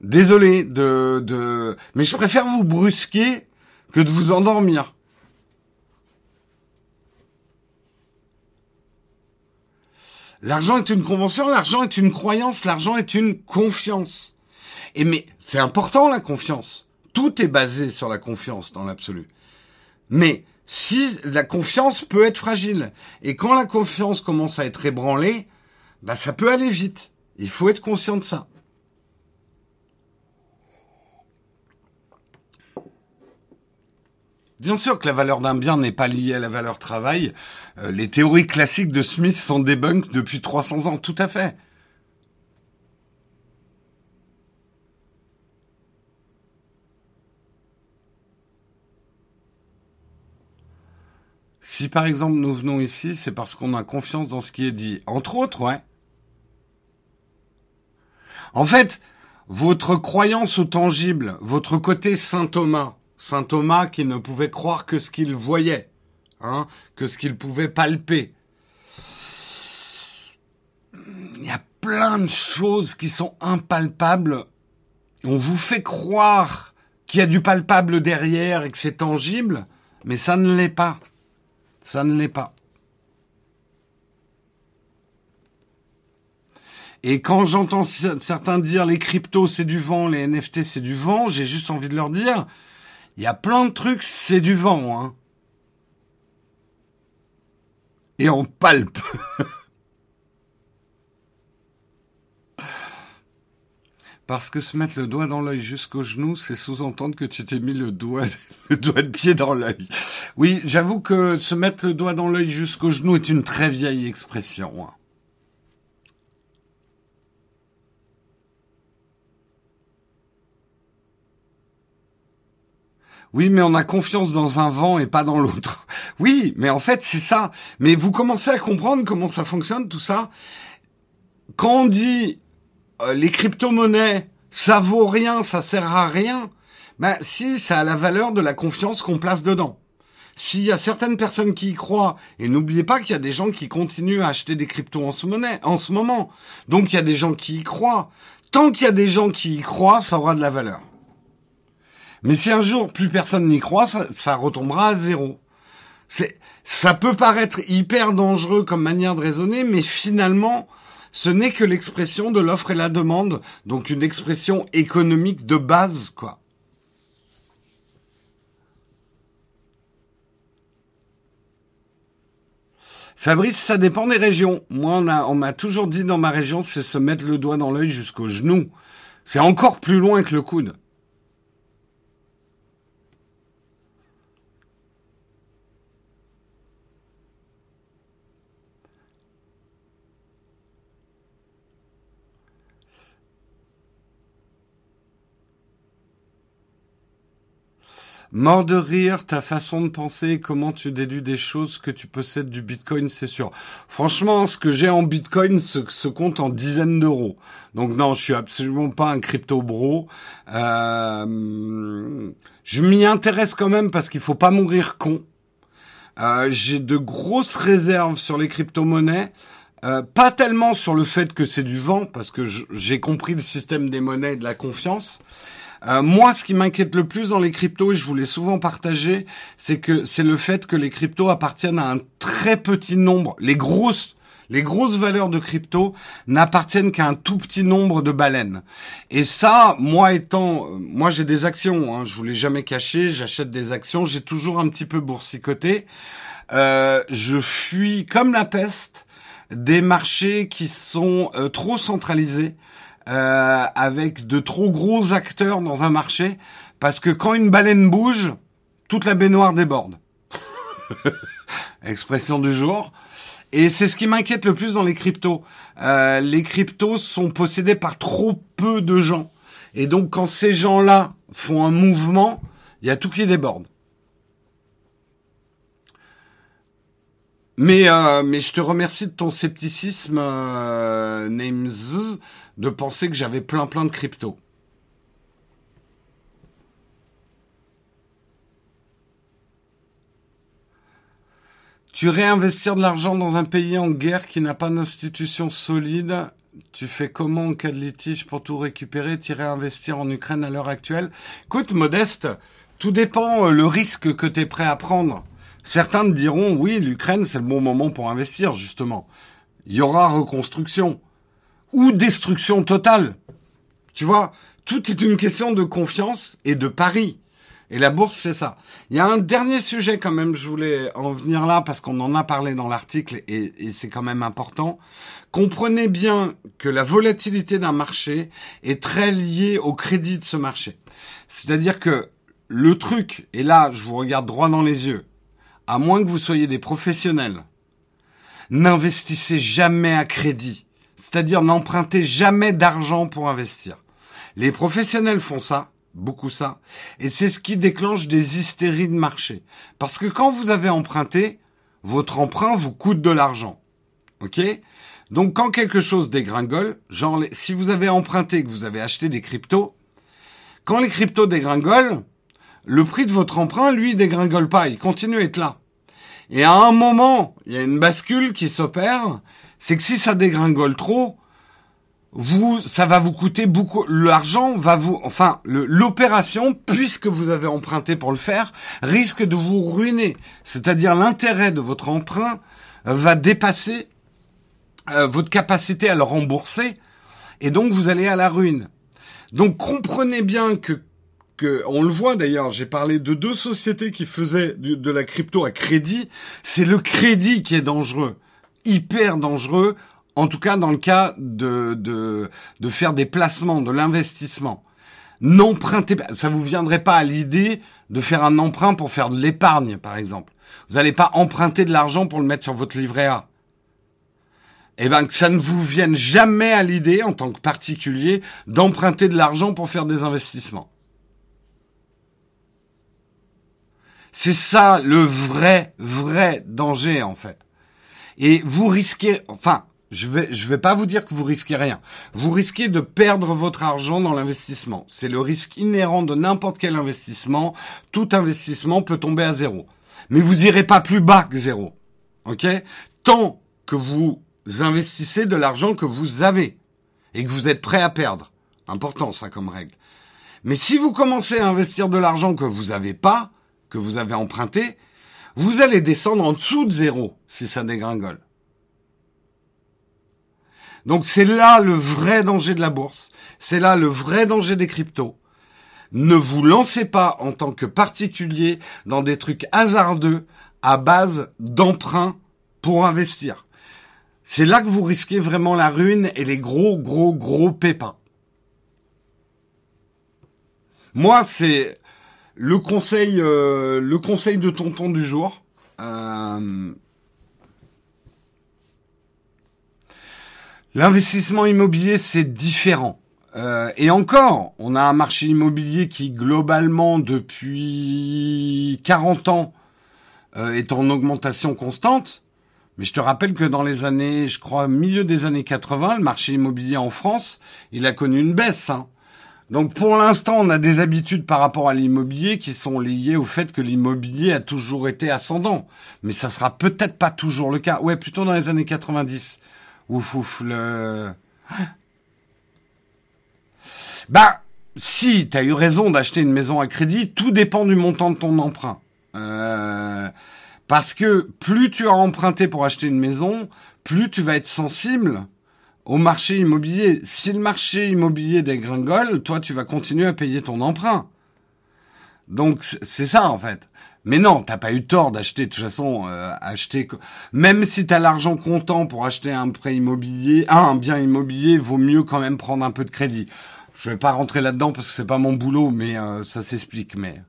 Désolé de, de, mais je préfère vous brusquer que de vous endormir. L'argent est une convention, l'argent est une croyance, l'argent est une confiance. Mais c'est important la confiance. Tout est basé sur la confiance dans l'absolu. Mais si la confiance peut être fragile et quand la confiance commence à être ébranlée, bah ça peut aller vite. Il faut être conscient de ça. Bien sûr que la valeur d'un bien n'est pas liée à la valeur travail. Euh, les théories classiques de Smith sont débunked depuis 300 ans, tout à fait. Si par exemple nous venons ici, c'est parce qu'on a confiance dans ce qui est dit. Entre autres, ouais. En fait, votre croyance au tangible, votre côté Saint Thomas, Saint Thomas qui ne pouvait croire que ce qu'il voyait, hein, que ce qu'il pouvait palper. plein de choses qui sont impalpables. On vous fait croire qu'il y a du palpable derrière et que c'est tangible, mais ça ne l'est pas. Ça ne l'est pas. Et quand j'entends certains dire les cryptos c'est du vent, les NFT c'est du vent, j'ai juste envie de leur dire, il y a plein de trucs c'est du vent. Hein. Et on palpe. Parce que se mettre le doigt dans l'œil jusqu'au genou, c'est sous-entendre que tu t'es mis le doigt, le doigt de pied dans l'œil. Oui, j'avoue que se mettre le doigt dans l'œil jusqu'au genou est une très vieille expression. Hein. Oui, mais on a confiance dans un vent et pas dans l'autre. Oui, mais en fait, c'est ça. Mais vous commencez à comprendre comment ça fonctionne, tout ça. Quand on dit euh, les crypto-monnaies, ça vaut rien, ça sert à rien, ben si, ça a la valeur de la confiance qu'on place dedans. S'il y a certaines personnes qui y croient, et n'oubliez pas qu'il y a des gens qui continuent à acheter des cryptos en ce, moment, donc il y a des gens qui y croient. Tant qu'il y a des gens qui y croient, ça aura de la valeur. Mais si un jour plus personne n'y croit, ça, retombera à zéro. Ça peut paraître hyper dangereux comme manière de raisonner, mais finalement, ce n'est que l'expression de l'offre et la demande, donc une expression économique de base, quoi. Fabrice, ça dépend des régions. Moi, on m'a toujours dit dans ma région, c'est se mettre le doigt dans l'œil jusqu'au genou. C'est encore plus loin que le coude. Mort de rire, ta façon de penser, comment tu déduis des choses que tu possèdes du Bitcoin, c'est sûr. Franchement, ce que j'ai en Bitcoin se, compte en dizaines d'euros. Donc non, je suis absolument pas un crypto bro. Euh, je m'y intéresse quand même parce qu'il faut pas mourir con. Euh, j'ai de grosses réserves sur les crypto-monnaies. Euh, pas tellement sur le fait que c'est du vent, parce que j'ai compris le système des monnaies et de la confiance, euh, moi, ce qui m'inquiète le plus dans les cryptos, et je voulais souvent partager, c'est que c'est le fait que les cryptos appartiennent à un très petit nombre. Les grosses, les grosses valeurs de crypto n'appartiennent qu'à un tout petit nombre de baleines. Et ça, moi étant, euh, moi j'ai des actions, hein, je vous l'ai jamais caché, j'achète des actions, j'ai toujours un petit peu boursicoté. Euh, je fuis comme la peste des marchés qui sont trop centralisés euh, avec de trop gros acteurs dans un marché, parce que quand une baleine bouge, toute la baignoire déborde. Expression du jour. Et c'est ce qui m'inquiète le plus dans les cryptos. Euh, les cryptos sont possédés par trop peu de gens. Et donc quand ces gens-là font un mouvement, il y a tout qui déborde. Mais euh, mais je te remercie de ton scepticisme, euh, Names de penser que j'avais plein plein de crypto. Tu réinvestir de l'argent dans un pays en guerre qui n'a pas d'institution solide, tu fais comment en cas de litige pour tout récupérer, tu réinvestir en Ukraine à l'heure actuelle? Écoute, Modeste, tout dépend euh, le risque que tu es prêt à prendre. Certains te diront, oui, l'Ukraine, c'est le bon moment pour investir, justement. Il y aura reconstruction ou destruction totale. Tu vois, tout est une question de confiance et de pari. Et la bourse, c'est ça. Il y a un dernier sujet quand même, je voulais en venir là parce qu'on en a parlé dans l'article et, c'est quand même important. Comprenez bien que la volatilité d'un marché est très liée au crédit de ce marché. C'est-à-dire que le truc, et là je vous regarde droit dans les yeux, à moins que vous soyez des professionnels, n'investissez jamais à crédit c'est-à-dire n'empruntez jamais d'argent pour investir. Les professionnels font ça, beaucoup ça, et c'est ce qui déclenche des hystéries de marché. Parce que quand vous avez emprunté, votre emprunt vous coûte de l'argent. OK? Donc quand quelque chose dégringole, genre si vous avez emprunté et que vous avez acheté des cryptos, quand les cryptos dégringolent, le prix de votre emprunt, lui, dégringole pas, il continue à être là. Et à un moment, il y a une bascule qui s'opère c'est que si ça dégringole trop, vous, ça va vous coûter beaucoup. L'argent va vous, enfin, l'opération, puisque vous avez emprunté pour le faire, risque de vous ruiner. C'est-à-dire l'intérêt de votre emprunt va dépasser euh, votre capacité à le rembourser, et donc vous allez à la ruine. Donc comprenez bien que que on le voit d'ailleurs, j'ai parlé de deux sociétés qui faisaient de la crypto à crédit. C'est le crédit qui est dangereux, hyper dangereux en tout cas dans le cas de, de, de faire des placements, de l'investissement. N'empruntez pas, ça vous viendrait pas à l'idée de faire un emprunt pour faire de l'épargne, par exemple. Vous n'allez pas emprunter de l'argent pour le mettre sur votre livret A. Eh ben, que ça ne vous vienne jamais à l'idée, en tant que particulier, d'emprunter de l'argent pour faire des investissements. C'est ça le vrai, vrai danger, en fait. Et vous risquez, enfin, je vais, je vais pas vous dire que vous risquez rien. Vous risquez de perdre votre argent dans l'investissement. C'est le risque inhérent de n'importe quel investissement. Tout investissement peut tomber à zéro. Mais vous irez pas plus bas que zéro. OK? Tant que vous investissez de l'argent que vous avez et que vous êtes prêt à perdre. Important, ça, comme règle. Mais si vous commencez à investir de l'argent que vous n'avez pas, que vous avez emprunté, vous allez descendre en dessous de zéro si ça dégringole. Donc c'est là le vrai danger de la bourse. C'est là le vrai danger des cryptos. Ne vous lancez pas en tant que particulier dans des trucs hasardeux à base d'emprunts pour investir. C'est là que vous risquez vraiment la ruine et les gros, gros, gros pépins. Moi, c'est le conseil, euh, le conseil de tonton du jour. Euh, L'investissement immobilier, c'est différent. Euh, et encore, on a un marché immobilier qui globalement depuis 40 ans est en augmentation constante. Mais je te rappelle que dans les années, je crois, milieu des années 80, le marché immobilier en France, il a connu une baisse. Hein. Donc pour l'instant, on a des habitudes par rapport à l'immobilier qui sont liées au fait que l'immobilier a toujours été ascendant. Mais ça sera peut-être pas toujours le cas. Ouais, plutôt dans les années 90. Ouf, ouf, le... Bah, si, tu as eu raison d'acheter une maison à crédit, tout dépend du montant de ton emprunt. Euh, parce que plus tu as emprunté pour acheter une maison, plus tu vas être sensible au marché immobilier. Si le marché immobilier dégringole, toi, tu vas continuer à payer ton emprunt. Donc, c'est ça, en fait. Mais non, t'as pas eu tort d'acheter. De toute façon, euh, acheter, même si t'as l'argent comptant pour acheter un prêt immobilier, un bien immobilier, vaut mieux quand même prendre un peu de crédit. Je vais pas rentrer là-dedans parce que c'est pas mon boulot, mais euh, ça s'explique. Mais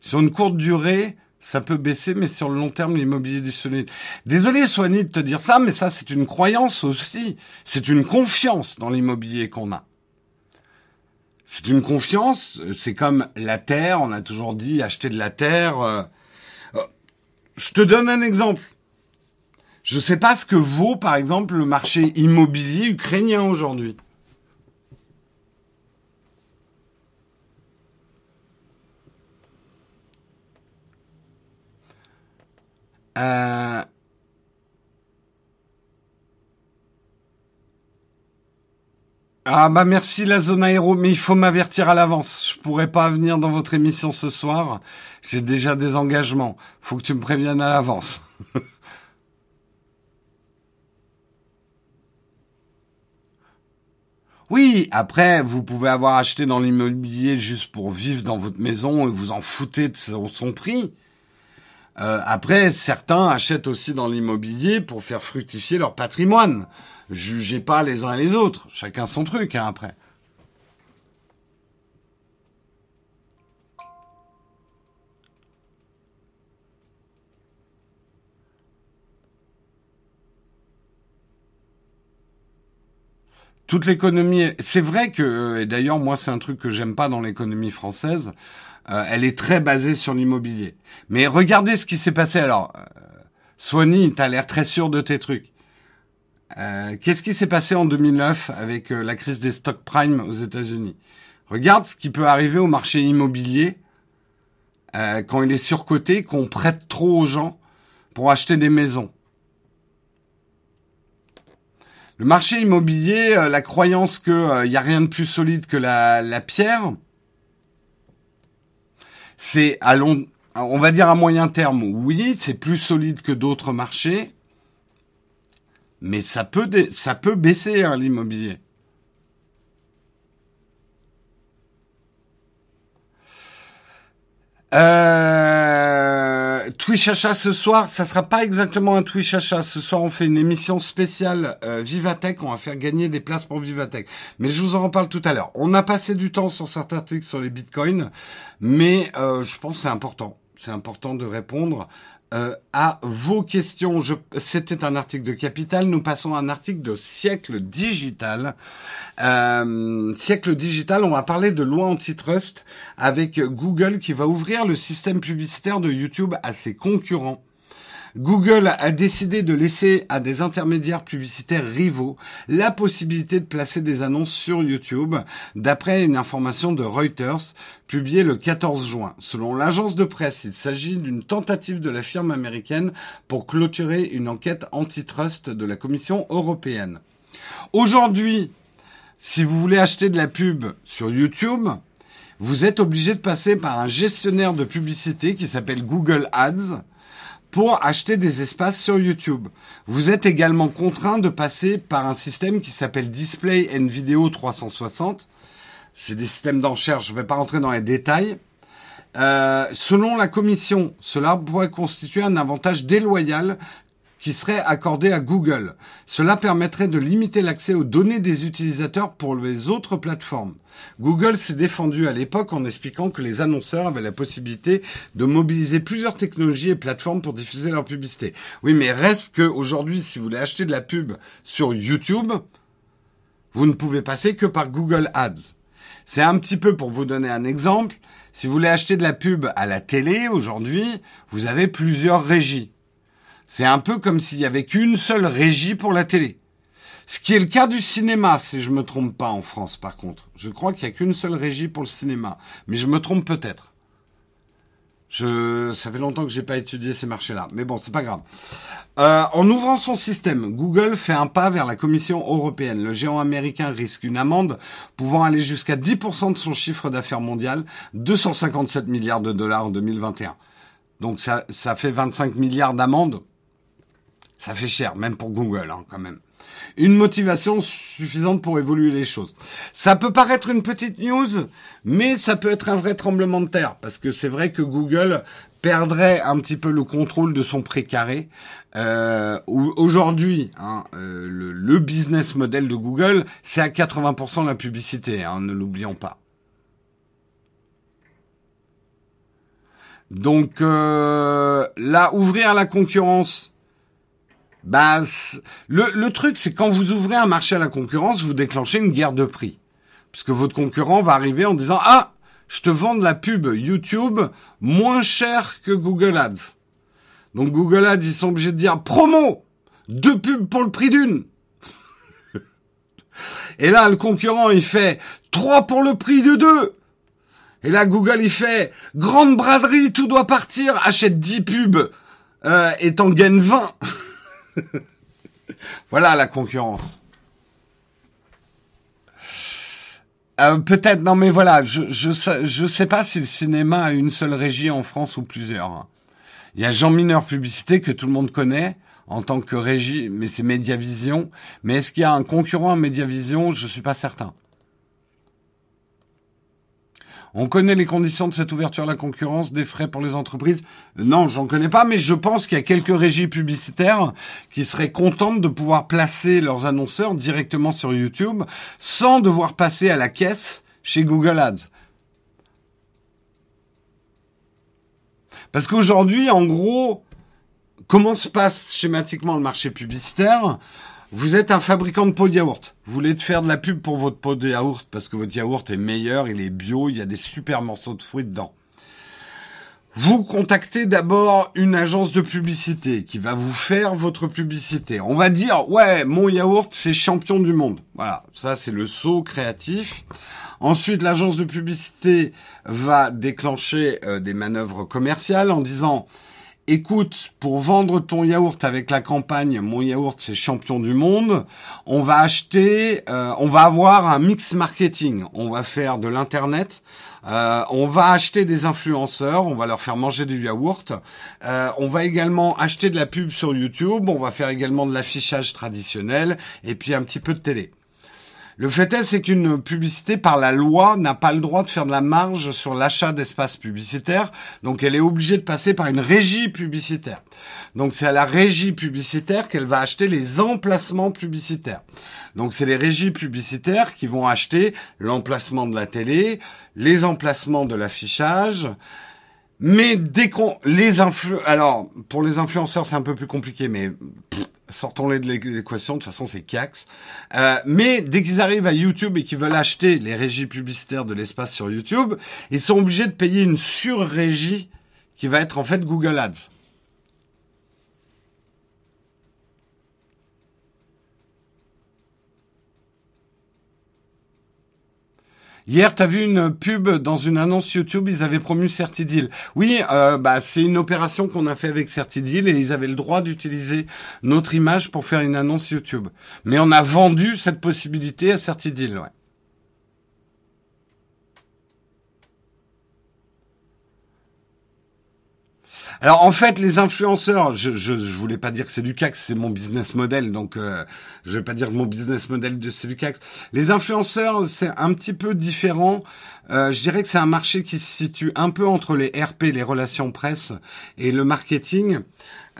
sur une courte durée, ça peut baisser, mais sur le long terme, l'immobilier est solide. Désolé, Soigny, de te dire ça, mais ça, c'est une croyance aussi. C'est une confiance dans l'immobilier qu'on a. C'est une confiance, c'est comme la terre, on a toujours dit acheter de la terre. Euh, euh, je te donne un exemple. Je ne sais pas ce que vaut, par exemple, le marché immobilier ukrainien aujourd'hui. Euh, Ah bah merci la zone aéro, mais il faut m'avertir à l'avance. Je pourrais pas venir dans votre émission ce soir. J'ai déjà des engagements. Faut que tu me préviennes à l'avance. oui, après, vous pouvez avoir acheté dans l'immobilier juste pour vivre dans votre maison et vous en foutez de son, prix. Euh, après, certains achètent aussi dans l'immobilier pour faire fructifier leur patrimoine. Jugez pas les uns et les autres. Chacun son truc, hein, après. toute l'économie. C'est vrai que, et d'ailleurs moi c'est un truc que j'aime pas dans l'économie française. Euh, elle est très basée sur l'immobilier. Mais regardez ce qui s'est passé. Alors, euh, Sony, t'as l'air très sûr de tes trucs. Euh, qu'est-ce qui s'est passé en 2009 avec euh, la crise des stocks prime aux États-Unis? Regarde ce qui peut arriver au marché immobilier quand il est surcoté, qu'on prête trop aux gens. pour acheter des maisons. Le marché immobilier, la croyance qu'il n'y a rien de plus solide que la pierre, c'est à long, on va dire à moyen terme, oui, c'est plus solide que d'autres marchés, mais ça peut, ça peut baisser hein, l'immobilier. Euh, Twitch achat ce soir, ça sera pas exactement un Twitch achat. Ce soir, on fait une émission spéciale euh, Vivatech. On va faire gagner des places pour Vivatech. Mais je vous en reparle tout à l'heure. On a passé du temps sur certains articles sur les bitcoins, mais euh, je pense c'est important. C'est important de répondre euh, à vos questions. C'était un article de Capital. Nous passons à un article de Siècle Digital. Euh, Siècle Digital, on va parler de loi antitrust avec Google qui va ouvrir le système publicitaire de YouTube à ses concurrents. Google a décidé de laisser à des intermédiaires publicitaires rivaux la possibilité de placer des annonces sur YouTube, d'après une information de Reuters publiée le 14 juin. Selon l'agence de presse, il s'agit d'une tentative de la firme américaine pour clôturer une enquête antitrust de la Commission européenne. Aujourd'hui, si vous voulez acheter de la pub sur YouTube, vous êtes obligé de passer par un gestionnaire de publicité qui s'appelle Google Ads pour acheter des espaces sur YouTube. Vous êtes également contraint de passer par un système qui s'appelle Display and Video 360. C'est des systèmes d'enchères, je ne vais pas rentrer dans les détails. Euh, selon la commission, cela pourrait constituer un avantage déloyal qui serait accordé à Google. Cela permettrait de limiter l'accès aux données des utilisateurs pour les autres plateformes. Google s'est défendu à l'époque en expliquant que les annonceurs avaient la possibilité de mobiliser plusieurs technologies et plateformes pour diffuser leur publicité. Oui, mais reste que aujourd'hui, si vous voulez acheter de la pub sur YouTube, vous ne pouvez passer que par Google Ads. C'est un petit peu pour vous donner un exemple. Si vous voulez acheter de la pub à la télé aujourd'hui, vous avez plusieurs régies. C'est un peu comme s'il y avait qu'une seule régie pour la télé. Ce qui est le cas du cinéma, si je me trompe pas en France, par contre. Je crois qu'il y a qu'une seule régie pour le cinéma, mais je me trompe peut-être. Je, ça fait longtemps que j'ai pas étudié ces marchés-là, mais bon, c'est pas grave. Euh, en ouvrant son système, Google fait un pas vers la Commission européenne. Le géant américain risque une amende pouvant aller jusqu'à 10% de son chiffre d'affaires mondial, 257 milliards de dollars en 2021. Donc ça, ça fait 25 milliards d'amendes ça fait cher, même pour Google, hein, quand même. Une motivation suffisante pour évoluer les choses. Ça peut paraître une petite news, mais ça peut être un vrai tremblement de terre, parce que c'est vrai que Google perdrait un petit peu le contrôle de son précaré. Euh, Aujourd'hui, hein, euh, le, business model de Google, c'est à 80% la publicité, hein, ne l'oublions pas. Donc euh, là, ouvrir la concurrence bah, le, le truc, c'est quand vous ouvrez un marché à la concurrence, vous déclenchez une guerre de prix. Parce que votre concurrent va arriver en disant, ah, je te vends de la pub YouTube moins cher que Google Ads. Donc Google Ads, ils sont obligés de dire, promo! Deux pubs pour le prix d'une! Et là, le concurrent, il fait trois pour le prix de deux. Et là, Google, il fait grande braderie, tout doit partir, achète 10 pubs euh, et t'en gagnes 20. voilà la concurrence. Euh, peut-être, non mais voilà, je, je, je sais pas si le cinéma a une seule régie en France ou plusieurs. Il y a Jean Mineur Publicité que tout le monde connaît en tant que régie, mais c'est Mediavision. Mais est-ce qu'il y a un concurrent à Mediavision? Je suis pas certain. On connaît les conditions de cette ouverture à la concurrence, des frais pour les entreprises. Non, j'en connais pas, mais je pense qu'il y a quelques régies publicitaires qui seraient contentes de pouvoir placer leurs annonceurs directement sur YouTube sans devoir passer à la caisse chez Google Ads. Parce qu'aujourd'hui, en gros, comment se passe schématiquement le marché publicitaire? Vous êtes un fabricant de pots de yaourt. Vous voulez faire de la pub pour votre pot de yaourt parce que votre yaourt est meilleur, il est bio, il y a des super morceaux de fruits dedans. Vous contactez d'abord une agence de publicité qui va vous faire votre publicité. On va dire, ouais, mon yaourt, c'est champion du monde. Voilà, ça c'est le saut créatif. Ensuite, l'agence de publicité va déclencher euh, des manœuvres commerciales en disant, écoute, pour vendre ton yaourt avec la campagne, mon yaourt c'est champion du monde, on va acheter, euh, on va avoir un mix marketing, on va faire de l'internet, euh, on va acheter des influenceurs, on va leur faire manger du yaourt, euh, on va également acheter de la pub sur YouTube, on va faire également de l'affichage traditionnel et puis un petit peu de télé. Le fait est, c'est qu'une publicité, par la loi, n'a pas le droit de faire de la marge sur l'achat d'espaces publicitaires. Donc, elle est obligée de passer par une régie publicitaire. Donc, c'est à la régie publicitaire qu'elle va acheter les emplacemments publicitaires. Donc, c'est les régies publicitaires qui vont acheter l'emplacement de la télé, les emplacements de l'affichage, mais dès qu'on les influ alors pour les influenceurs c'est un peu plus compliqué, mais sortons-les de l'équation, de toute façon c'est Cax. Euh, mais dès qu'ils arrivent à YouTube et qu'ils veulent acheter les régies publicitaires de l'espace sur YouTube, ils sont obligés de payer une sur-régie qui va être en fait Google Ads. Hier, tu as vu une pub dans une annonce YouTube, ils avaient promu Certidil. Oui, euh, bah, c'est une opération qu'on a fait avec Certidil et ils avaient le droit d'utiliser notre image pour faire une annonce YouTube. Mais on a vendu cette possibilité à Certidil, ouais. Alors en fait, les influenceurs, je, je, je voulais pas dire que c'est du CAC, c'est mon business model, donc euh, je vais pas dire mon business model de c'est du CAC. Les influenceurs, c'est un petit peu différent. Euh, je dirais que c'est un marché qui se situe un peu entre les RP, les relations presse, et le marketing.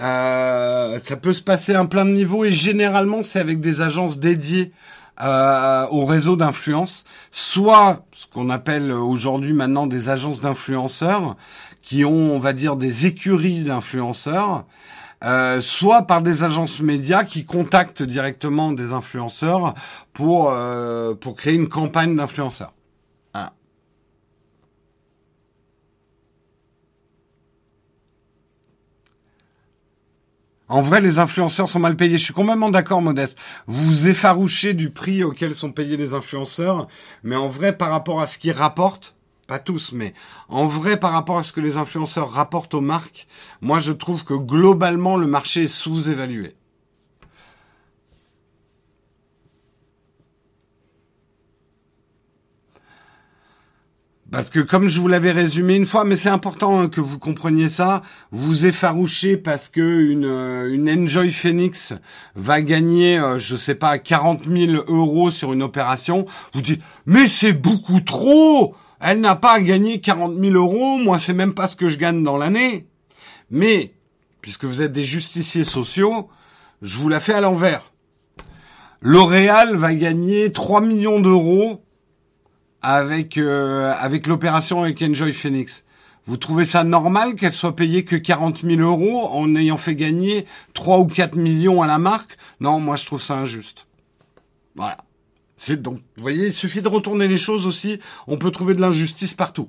Euh, ça peut se passer à un plein de niveaux et généralement c'est avec des agences dédiées euh, au réseau d'influence, soit ce qu'on appelle aujourd'hui maintenant des agences d'influenceurs, qui ont, on va dire, des écuries d'influenceurs, euh, soit par des agences médias qui contactent directement des influenceurs pour euh, pour créer une campagne d'influenceurs. En vrai, les influenceurs sont mal payés. Je suis complètement d'accord, Modeste. Vous vous effarouchez du prix auquel sont payés les influenceurs, mais en vrai, par rapport à ce qu'ils rapportent, pas tous, mais en vrai, par rapport à ce que les influenceurs rapportent aux marques, moi je trouve que globalement le marché est sous-évalué. Parce que comme je vous l'avais résumé une fois, mais c'est important hein, que vous compreniez ça, vous effarouchez parce que une, euh, une Enjoy Phoenix va gagner, euh, je sais pas, 40 000 euros sur une opération. Vous dites, mais c'est beaucoup trop elle n'a pas gagné 40 000 euros, moi c'est même pas ce que je gagne dans l'année. Mais, puisque vous êtes des justiciers sociaux, je vous la fais à l'envers. L'Oréal va gagner 3 millions d'euros avec euh, avec l'opération avec Enjoy Phoenix. Vous trouvez ça normal qu'elle soit payée que 40 000 euros en ayant fait gagner 3 ou 4 millions à la marque? Non, moi je trouve ça injuste. Voilà. C'est donc, vous voyez, il suffit de retourner les choses aussi. On peut trouver de l'injustice partout.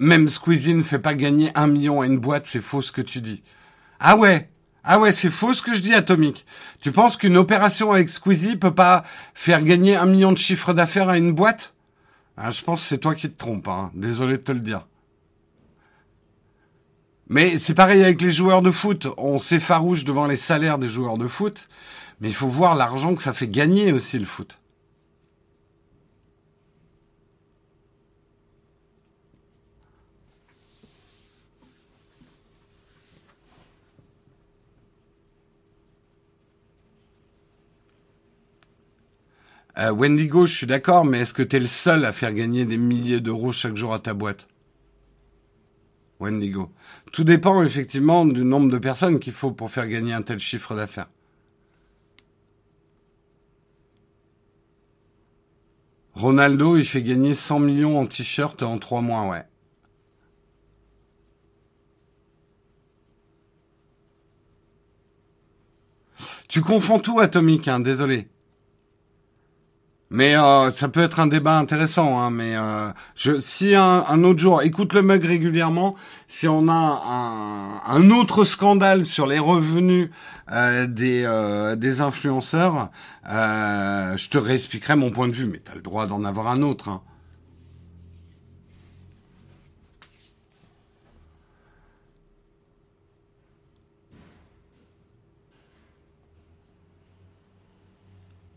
Même Squeezie ne fait pas gagner un million à une boîte, c'est faux ce que tu dis. Ah ouais, ah ouais, c'est faux ce que je dis, Atomic. Tu penses qu'une opération avec Squeezie peut pas faire gagner un million de chiffre d'affaires à une boîte? Ah, je pense que c'est toi qui te trompes. Hein. Désolé de te le dire. Mais c'est pareil avec les joueurs de foot. On s'effarouche devant les salaires des joueurs de foot, mais il faut voir l'argent que ça fait gagner aussi le foot. Euh, Wendigo, je suis d'accord, mais est-ce que tu es le seul à faire gagner des milliers d'euros chaque jour à ta boîte? Wendigo. Tout dépend effectivement du nombre de personnes qu'il faut pour faire gagner un tel chiffre d'affaires. Ronaldo, il fait gagner 100 millions en t-shirt en trois mois, ouais. Tu confonds tout, Atomique, hein, désolé. Mais euh, ça peut être un débat intéressant. Hein, mais euh, je, si un, un, autre jour, écoute le mug régulièrement, si on a un, un autre scandale sur les revenus euh, des, euh, des influenceurs, euh, je te réexpliquerai mon point de vue. Mais tu le droit d'en avoir un autre. Hein.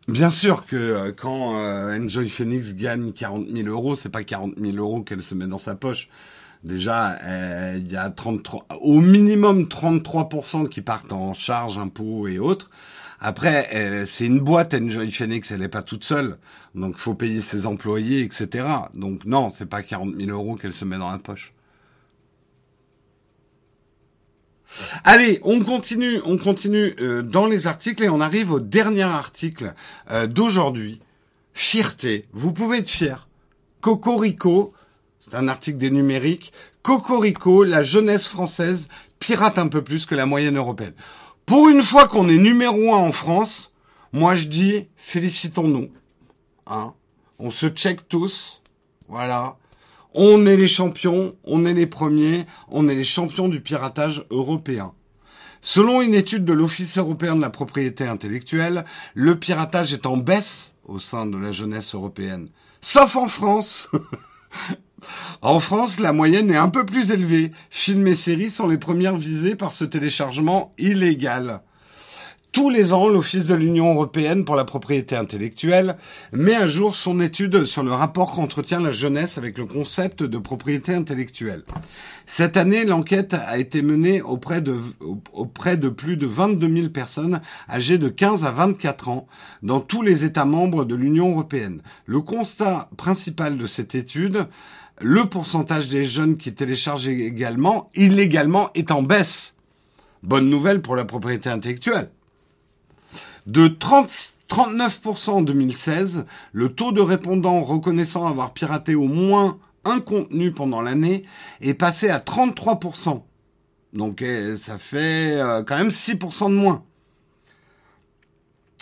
Bien sûr que euh, quand euh, Enjoy Phoenix gagne 40 000 euros, c'est pas 40 000 euros qu'elle se met dans sa poche. Déjà, euh, il y a 33, au minimum 33% qui partent en charge, impôts et autres. Après, c'est une boîte Enjoy Phoenix, elle n'est pas toute seule, donc faut payer ses employés, etc. Donc non, c'est pas 40 000 euros qu'elle se met dans la poche. Allez, on continue, on continue euh, dans les articles et on arrive au dernier article euh, d'aujourd'hui. Fierté, vous pouvez être fier. Cocorico, c'est un article des numériques. Cocorico, la jeunesse française pirate un peu plus que la moyenne européenne. Pour une fois qu'on est numéro un en France, moi je dis félicitons-nous. Hein on se check tous. Voilà. On est les champions, on est les premiers, on est les champions du piratage européen. Selon une étude de l'Office européen de la propriété intellectuelle, le piratage est en baisse au sein de la jeunesse européenne. Sauf en France. en France, la moyenne est un peu plus élevée. Films et séries sont les premières visées par ce téléchargement illégal. Tous les ans, l'Office de l'Union européenne pour la propriété intellectuelle met à jour son étude sur le rapport qu'entretient la jeunesse avec le concept de propriété intellectuelle. Cette année, l'enquête a été menée auprès de, auprès de plus de 22 000 personnes âgées de 15 à 24 ans dans tous les États membres de l'Union européenne. Le constat principal de cette étude, le pourcentage des jeunes qui téléchargent également, illégalement, est en baisse. Bonne nouvelle pour la propriété intellectuelle. De 30, 39% en 2016, le taux de répondants reconnaissant avoir piraté au moins un contenu pendant l'année est passé à 33%. Donc eh, ça fait euh, quand même 6% de moins.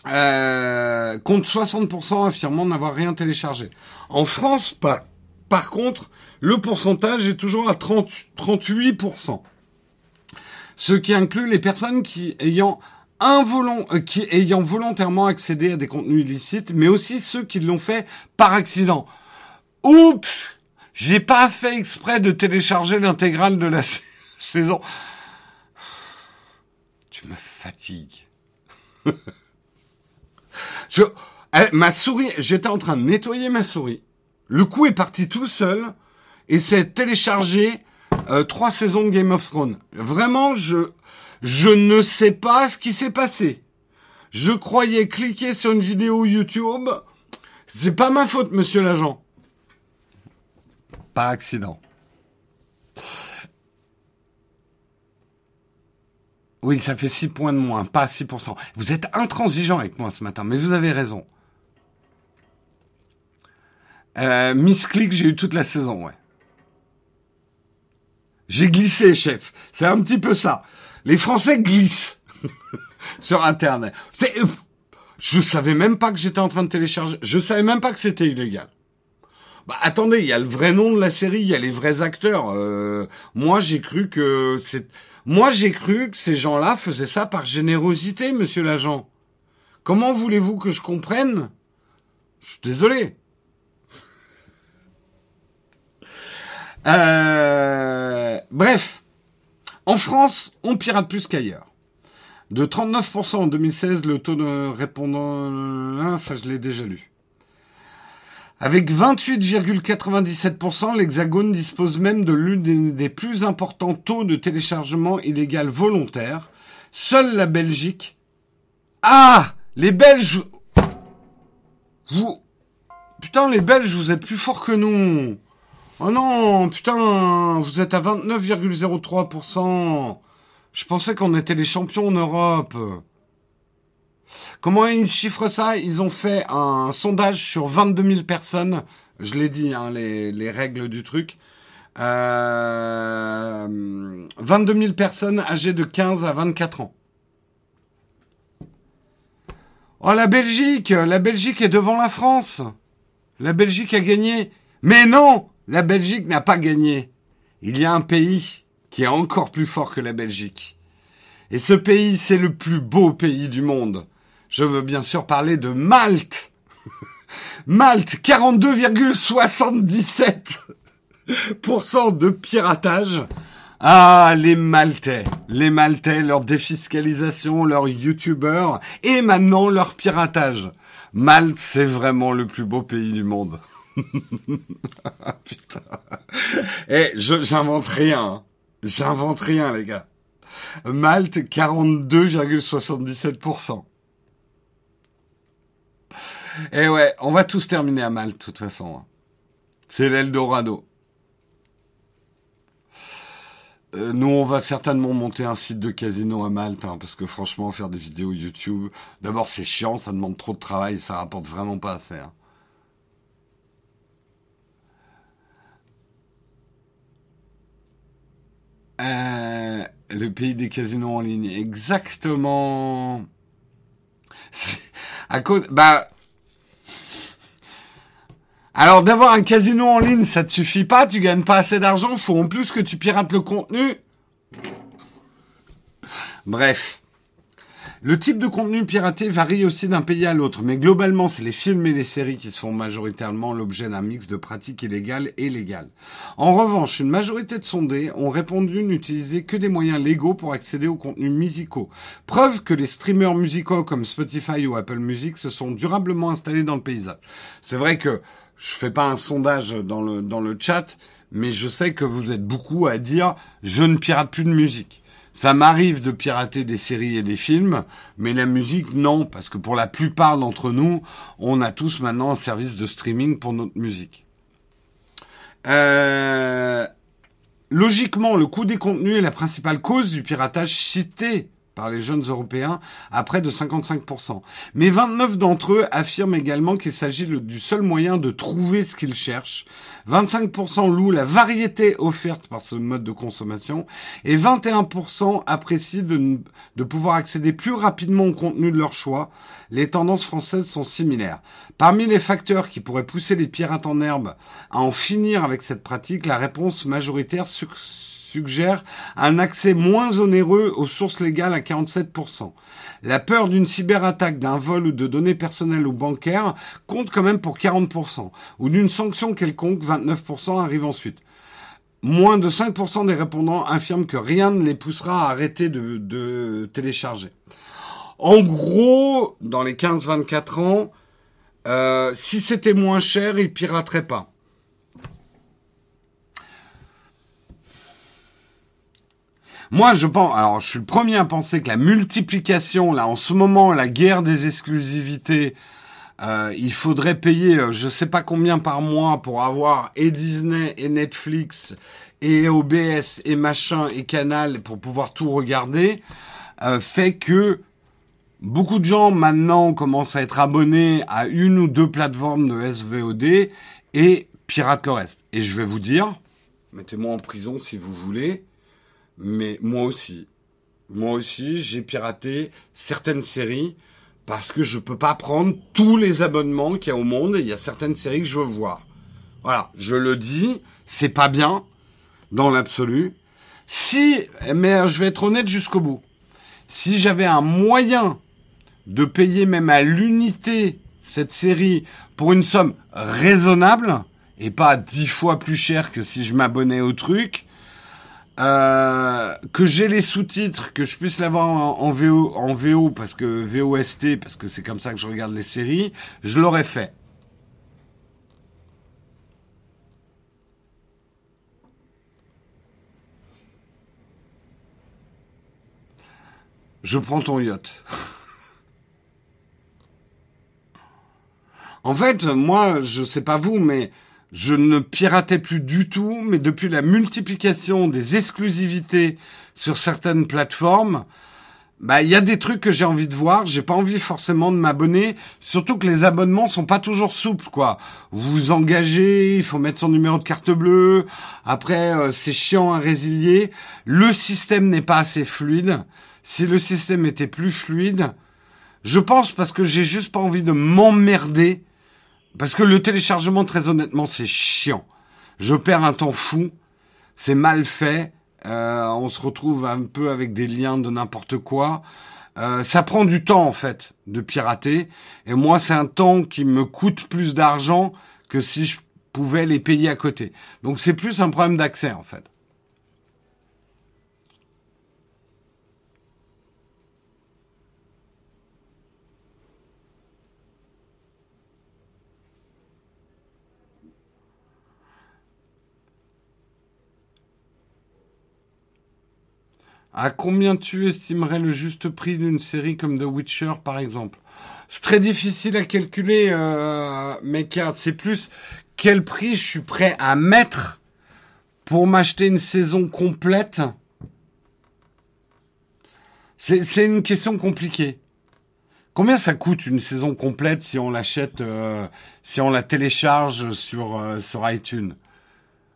Euh, contre 60% affirmant n'avoir rien téléchargé. En France, par, contre, le pourcentage est toujours à 30, 38%. Ce qui inclut les personnes qui ayant euh, qui ayant volontairement accédé à des contenus illicites, mais aussi ceux qui l'ont fait par accident. Oups, j'ai pas fait exprès de télécharger l'intégrale de la saison. Tu me fatigues. Je, eh, ma souris, j'étais en train de nettoyer ma souris. Le coup est parti tout seul et c'est téléchargé euh, trois saisons de Game of Thrones. Vraiment, je, je ne sais pas ce qui s'est passé. Je croyais cliquer sur une vidéo YouTube. C'est pas ma faute, monsieur l'agent. Par accident. Oui, ça fait 6 points de moins, pas 6%. Vous êtes intransigeant avec moi ce matin, mais vous avez raison. Euh, Miss Click, j'ai eu toute la saison, ouais. J'ai glissé, chef. C'est un petit peu ça. Les Français glissent sur Internet. C'est, euh, je savais même pas que j'étais en train de télécharger. Je savais même pas que c'était illégal. Bah attendez, il y a le vrai nom de la série, il y a les vrais acteurs. Euh, moi j'ai cru que c'est, moi j'ai cru que ces gens-là faisaient ça par générosité, monsieur l'agent. Comment voulez-vous que je comprenne? Je suis désolé. Euh, bref. En France, on pirate plus qu'ailleurs. De 39% en 2016, le taux de répondants, ça je l'ai déjà lu. Avec 28,97%, l'Hexagone dispose même de l'une des plus importants taux de téléchargement illégal volontaire. Seule la Belgique. Ah Les Belges Vous... Putain, les Belges, vous êtes plus forts que nous Oh non, putain, vous êtes à 29,03%. Je pensais qu'on était les champions en Europe. Comment ils chiffrent ça? Ils ont fait un sondage sur 22 000 personnes. Je l'ai dit, hein, les, règles du truc. Euh, 22 000 personnes âgées de 15 à 24 ans. Oh, la Belgique, la Belgique est devant la France. La Belgique a gagné. Mais non, la Belgique n'a pas gagné. Il y a un pays qui est encore plus fort que la Belgique. Et ce pays, c'est le plus beau pays du monde. Je veux bien sûr parler de Malte. Malte, 42,77% de piratage. Ah, les Maltais. Les Maltais, leur défiscalisation, leurs youtubeurs et maintenant leur piratage. Malte, c'est vraiment le plus beau pays du monde. Putain. Eh, j'invente rien. Hein. J'invente rien, les gars. Malte, 42,77%. Eh ouais, on va tous terminer à Malte, de toute façon. Hein. C'est l'Eldorado. Euh, nous, on va certainement monter un site de casino à Malte, hein, parce que franchement, faire des vidéos YouTube, d'abord c'est chiant, ça demande trop de travail, ça rapporte vraiment pas assez. Euh, le pays des casinos en ligne, exactement. À cause, bah, alors d'avoir un casino en ligne, ça te suffit pas, tu gagnes pas assez d'argent, faut en plus que tu pirates le contenu. Bref. Le type de contenu piraté varie aussi d'un pays à l'autre, mais globalement, c'est les films et les séries qui sont majoritairement l'objet d'un mix de pratiques illégales et légales. En revanche, une majorité de sondés ont répondu n'utiliser que des moyens légaux pour accéder aux contenus musicaux. Preuve que les streamers musicaux comme Spotify ou Apple Music se sont durablement installés dans le paysage. C'est vrai que je fais pas un sondage dans le, dans le chat, mais je sais que vous êtes beaucoup à dire je ne pirate plus de musique. Ça m'arrive de pirater des séries et des films, mais la musique, non, parce que pour la plupart d'entre nous, on a tous maintenant un service de streaming pour notre musique. Euh, logiquement, le coût des contenus est la principale cause du piratage cité par les jeunes Européens à près de 55%. Mais 29 d'entre eux affirment également qu'il s'agit du seul moyen de trouver ce qu'ils cherchent. 25% louent la variété offerte par ce mode de consommation et 21% apprécient de, pouvoir accéder plus rapidement au contenu de leur choix. Les tendances françaises sont similaires. Parmi les facteurs qui pourraient pousser les pirates en herbe à en finir avec cette pratique, la réponse majoritaire suggère un accès moins onéreux aux sources légales à 47%. La peur d'une cyberattaque, d'un vol ou de données personnelles ou bancaires compte quand même pour 40%, ou d'une sanction quelconque, 29% arrive ensuite. Moins de 5% des répondants affirment que rien ne les poussera à arrêter de, télécharger. En gros, dans les 15-24 ans, euh, si c'était moins cher, ils pirateraient pas. Moi, je pense, alors je suis le premier à penser que la multiplication, là, en ce moment, la guerre des exclusivités, euh, il faudrait payer, euh, je sais pas combien par mois pour avoir et Disney et Netflix et OBS et machin et Canal pour pouvoir tout regarder, euh, fait que beaucoup de gens maintenant commencent à être abonnés à une ou deux plateformes de SVOD et piratent le reste. Et je vais vous dire, mettez-moi en prison si vous voulez, mais moi aussi. Moi aussi, j'ai piraté certaines séries parce que je peux pas prendre tous les abonnements qu'il y a au monde et il y a certaines séries que je veux voir. Voilà, je le dis, c'est pas bien dans l'absolu. Si, mais je vais être honnête jusqu'au bout. Si j'avais un moyen de payer même à l'unité cette série pour une somme raisonnable et pas dix fois plus cher que si je m'abonnais au truc, euh, que j'ai les sous-titres, que je puisse l'avoir en, VO, en VO parce que VOST, parce que c'est comme ça que je regarde les séries, je l'aurais fait. Je prends ton yacht. en fait, moi, je sais pas vous, mais je ne piratais plus du tout, mais depuis la multiplication des exclusivités sur certaines plateformes, bah il y a des trucs que j'ai envie de voir, j'ai pas envie forcément de m'abonner, surtout que les abonnements sont pas toujours souples quoi. Vous vous engagez, il faut mettre son numéro de carte bleue, après euh, c'est chiant à résilier, le système n'est pas assez fluide. Si le système était plus fluide, Je pense parce que j'ai juste pas envie de m'emmerder. Parce que le téléchargement, très honnêtement, c'est chiant. Je perds un temps fou. C'est mal fait. Euh, on se retrouve un peu avec des liens de n'importe quoi. Euh, ça prend du temps en fait de pirater. Et moi, c'est un temps qui me coûte plus d'argent que si je pouvais les payer à côté. Donc c'est plus un problème d'accès en fait. À combien tu estimerais le juste prix d'une série comme The Witcher, par exemple? C'est très difficile à calculer, euh, mec. C'est plus quel prix je suis prêt à mettre pour m'acheter une saison complète? C'est une question compliquée. Combien ça coûte une saison complète si on l'achète, euh, si on la télécharge sur euh, sur iTunes?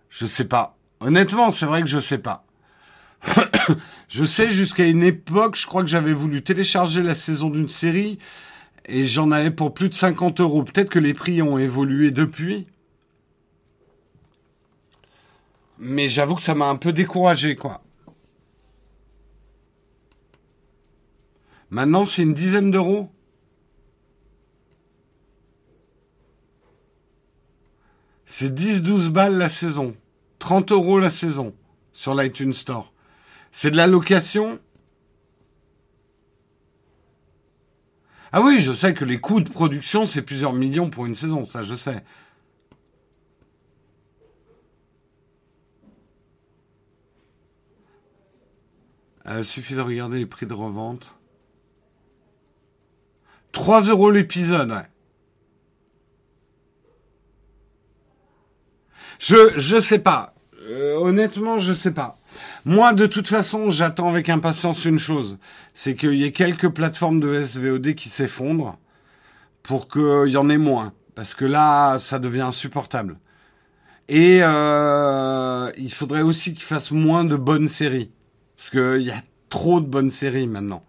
Je sais pas. Honnêtement, c'est vrai que je sais pas. Je sais jusqu'à une époque, je crois que j'avais voulu télécharger la saison d'une série et j'en avais pour plus de 50 euros. Peut-être que les prix ont évolué depuis. Mais j'avoue que ça m'a un peu découragé, quoi. Maintenant, c'est une dizaine d'euros. C'est 10-12 balles la saison. 30 euros la saison sur l'iTunes Store. C'est de la location Ah oui, je sais que les coûts de production, c'est plusieurs millions pour une saison, ça je sais. Euh, suffit de regarder les prix de revente. 3 euros l'épisode, ouais. Je, je sais pas. Euh, honnêtement, je sais pas. Moi, de toute façon, j'attends avec impatience une chose, c'est qu'il y ait quelques plateformes de SVOD qui s'effondrent pour qu'il y en ait moins, parce que là, ça devient insupportable. Et euh, il faudrait aussi qu'ils fassent moins de bonnes séries, parce qu'il y a trop de bonnes séries maintenant.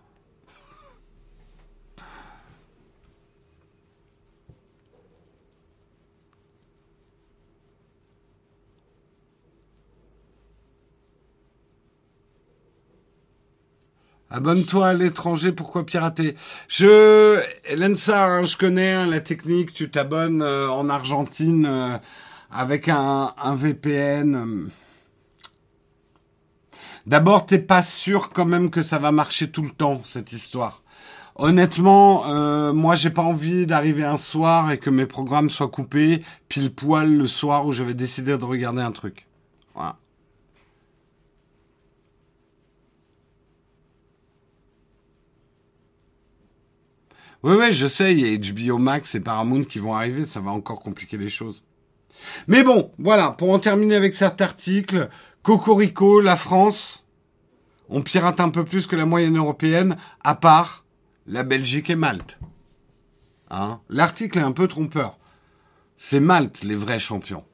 Abonne-toi à l'étranger, pourquoi pirater? Je, Lensa, hein, je connais hein, la technique, tu t'abonnes euh, en Argentine euh, avec un, VPN. D'abord, t'es pas sûr quand même que ça va marcher tout le temps, cette histoire. Honnêtement, euh, moi j'ai pas envie d'arriver un soir et que mes programmes soient coupés pile poil le soir où je vais décider de regarder un truc. Voilà. Oui, oui, je sais, il y a HBO Max et Paramount qui vont arriver, ça va encore compliquer les choses. Mais bon, voilà, pour en terminer avec cet article, Cocorico, la France, on pirate un peu plus que la moyenne européenne, à part la Belgique et Malte. Hein? L'article est un peu trompeur. C'est Malte les vrais champions.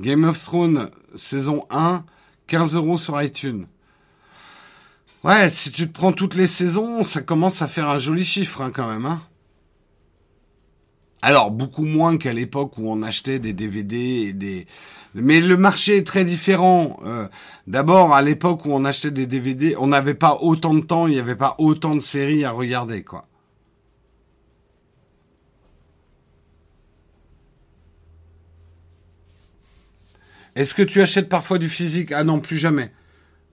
Game of Thrones, saison 1, 15 euros sur iTunes. Ouais, si tu te prends toutes les saisons, ça commence à faire un joli chiffre hein, quand même. Hein. Alors beaucoup moins qu'à l'époque où on achetait des DVD des. Mais le marché est très différent. Euh, d'abord, à l'époque où on achetait des DVD, on n'avait pas autant de temps, il n'y avait pas autant de séries à regarder, quoi. Est-ce que tu achètes parfois du physique? Ah non, plus jamais.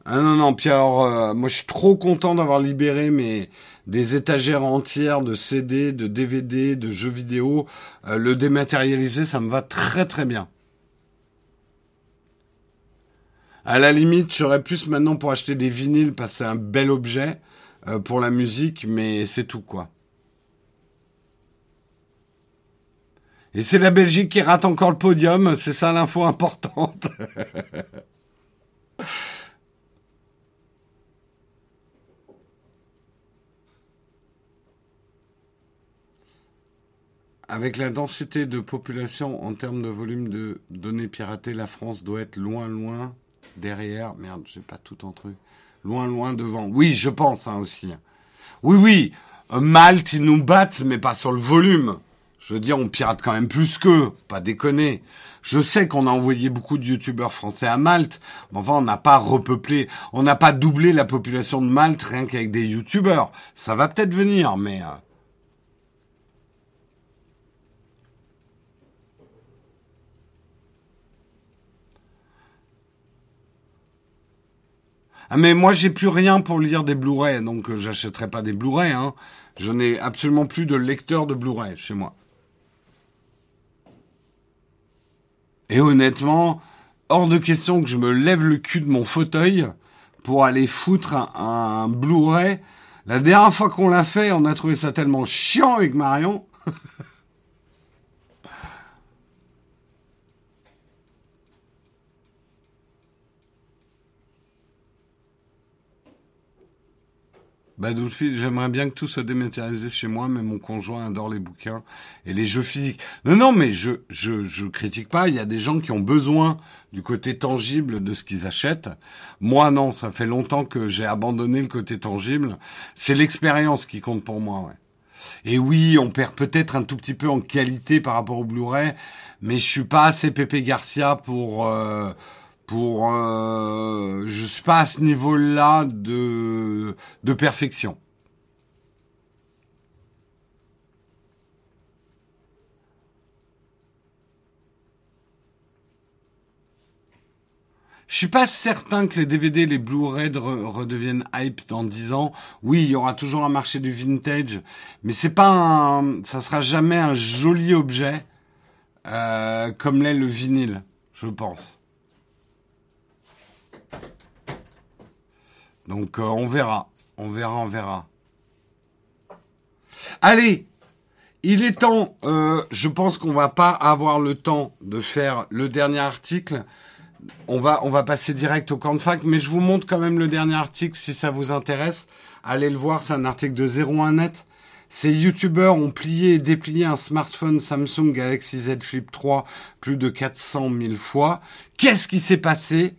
Ah non, non, puis alors, euh, moi je suis trop content d'avoir libéré mes des étagères entières de CD, de DVD, de jeux vidéo. Euh, le dématérialiser, ça me va très très bien. À la limite, j'aurais plus maintenant pour acheter des vinyles parce que c'est un bel objet euh, pour la musique, mais c'est tout quoi. Et c'est la Belgique qui rate encore le podium, c'est ça l'info importante. Avec la densité de population en termes de volume de données piratées, la France doit être loin, loin derrière. Merde, j'ai pas tout en truc. loin, loin devant. Oui, je pense hein, aussi. Oui, oui, Malte, ils nous battent, mais pas sur le volume. Je veux dire, on pirate quand même plus qu'eux, pas déconner. Je sais qu'on a envoyé beaucoup de youtubeurs français à Malte, mais enfin, on n'a pas repeuplé, on n'a pas doublé la population de Malte rien qu'avec des youtubeurs. Ça va peut-être venir, mais... Euh, Ah mais moi j'ai plus rien pour lire des Blu-ray, donc euh, j'achèterai pas des Blu-ray. Hein. Je n'ai absolument plus de lecteur de Blu-ray chez moi. Et honnêtement, hors de question que je me lève le cul de mon fauteuil pour aller foutre un, un Blu-ray. La dernière fois qu'on l'a fait, on a trouvé ça tellement chiant avec Marion. Bah, j'aimerais bien que tout soit dématérialisé chez moi, mais mon conjoint adore les bouquins et les jeux physiques. Non, non, mais je, je, je critique pas. Il y a des gens qui ont besoin du côté tangible de ce qu'ils achètent. Moi, non, ça fait longtemps que j'ai abandonné le côté tangible. C'est l'expérience qui compte pour moi, ouais. Et oui, on perd peut-être un tout petit peu en qualité par rapport au Blu-ray, mais je suis pas assez Pépé Garcia pour, euh, pour euh, je suis pas à ce niveau-là de de perfection. Je suis pas certain que les DVD, les Blu-ray redeviennent hype dans 10 ans. Oui, il y aura toujours un marché du vintage, mais c'est pas ça sera jamais un joli objet euh, comme l'est le vinyle, je pense. Donc euh, on verra, on verra, on verra. Allez, il est temps. Euh, je pense qu'on va pas avoir le temps de faire le dernier article. On va, on va passer direct au camp de fac, mais je vous montre quand même le dernier article si ça vous intéresse. Allez le voir, c'est un article de 01net. Ces youtubeurs ont plié et déplié un smartphone Samsung Galaxy Z Flip 3 plus de 400 000 fois. Qu'est-ce qui s'est passé?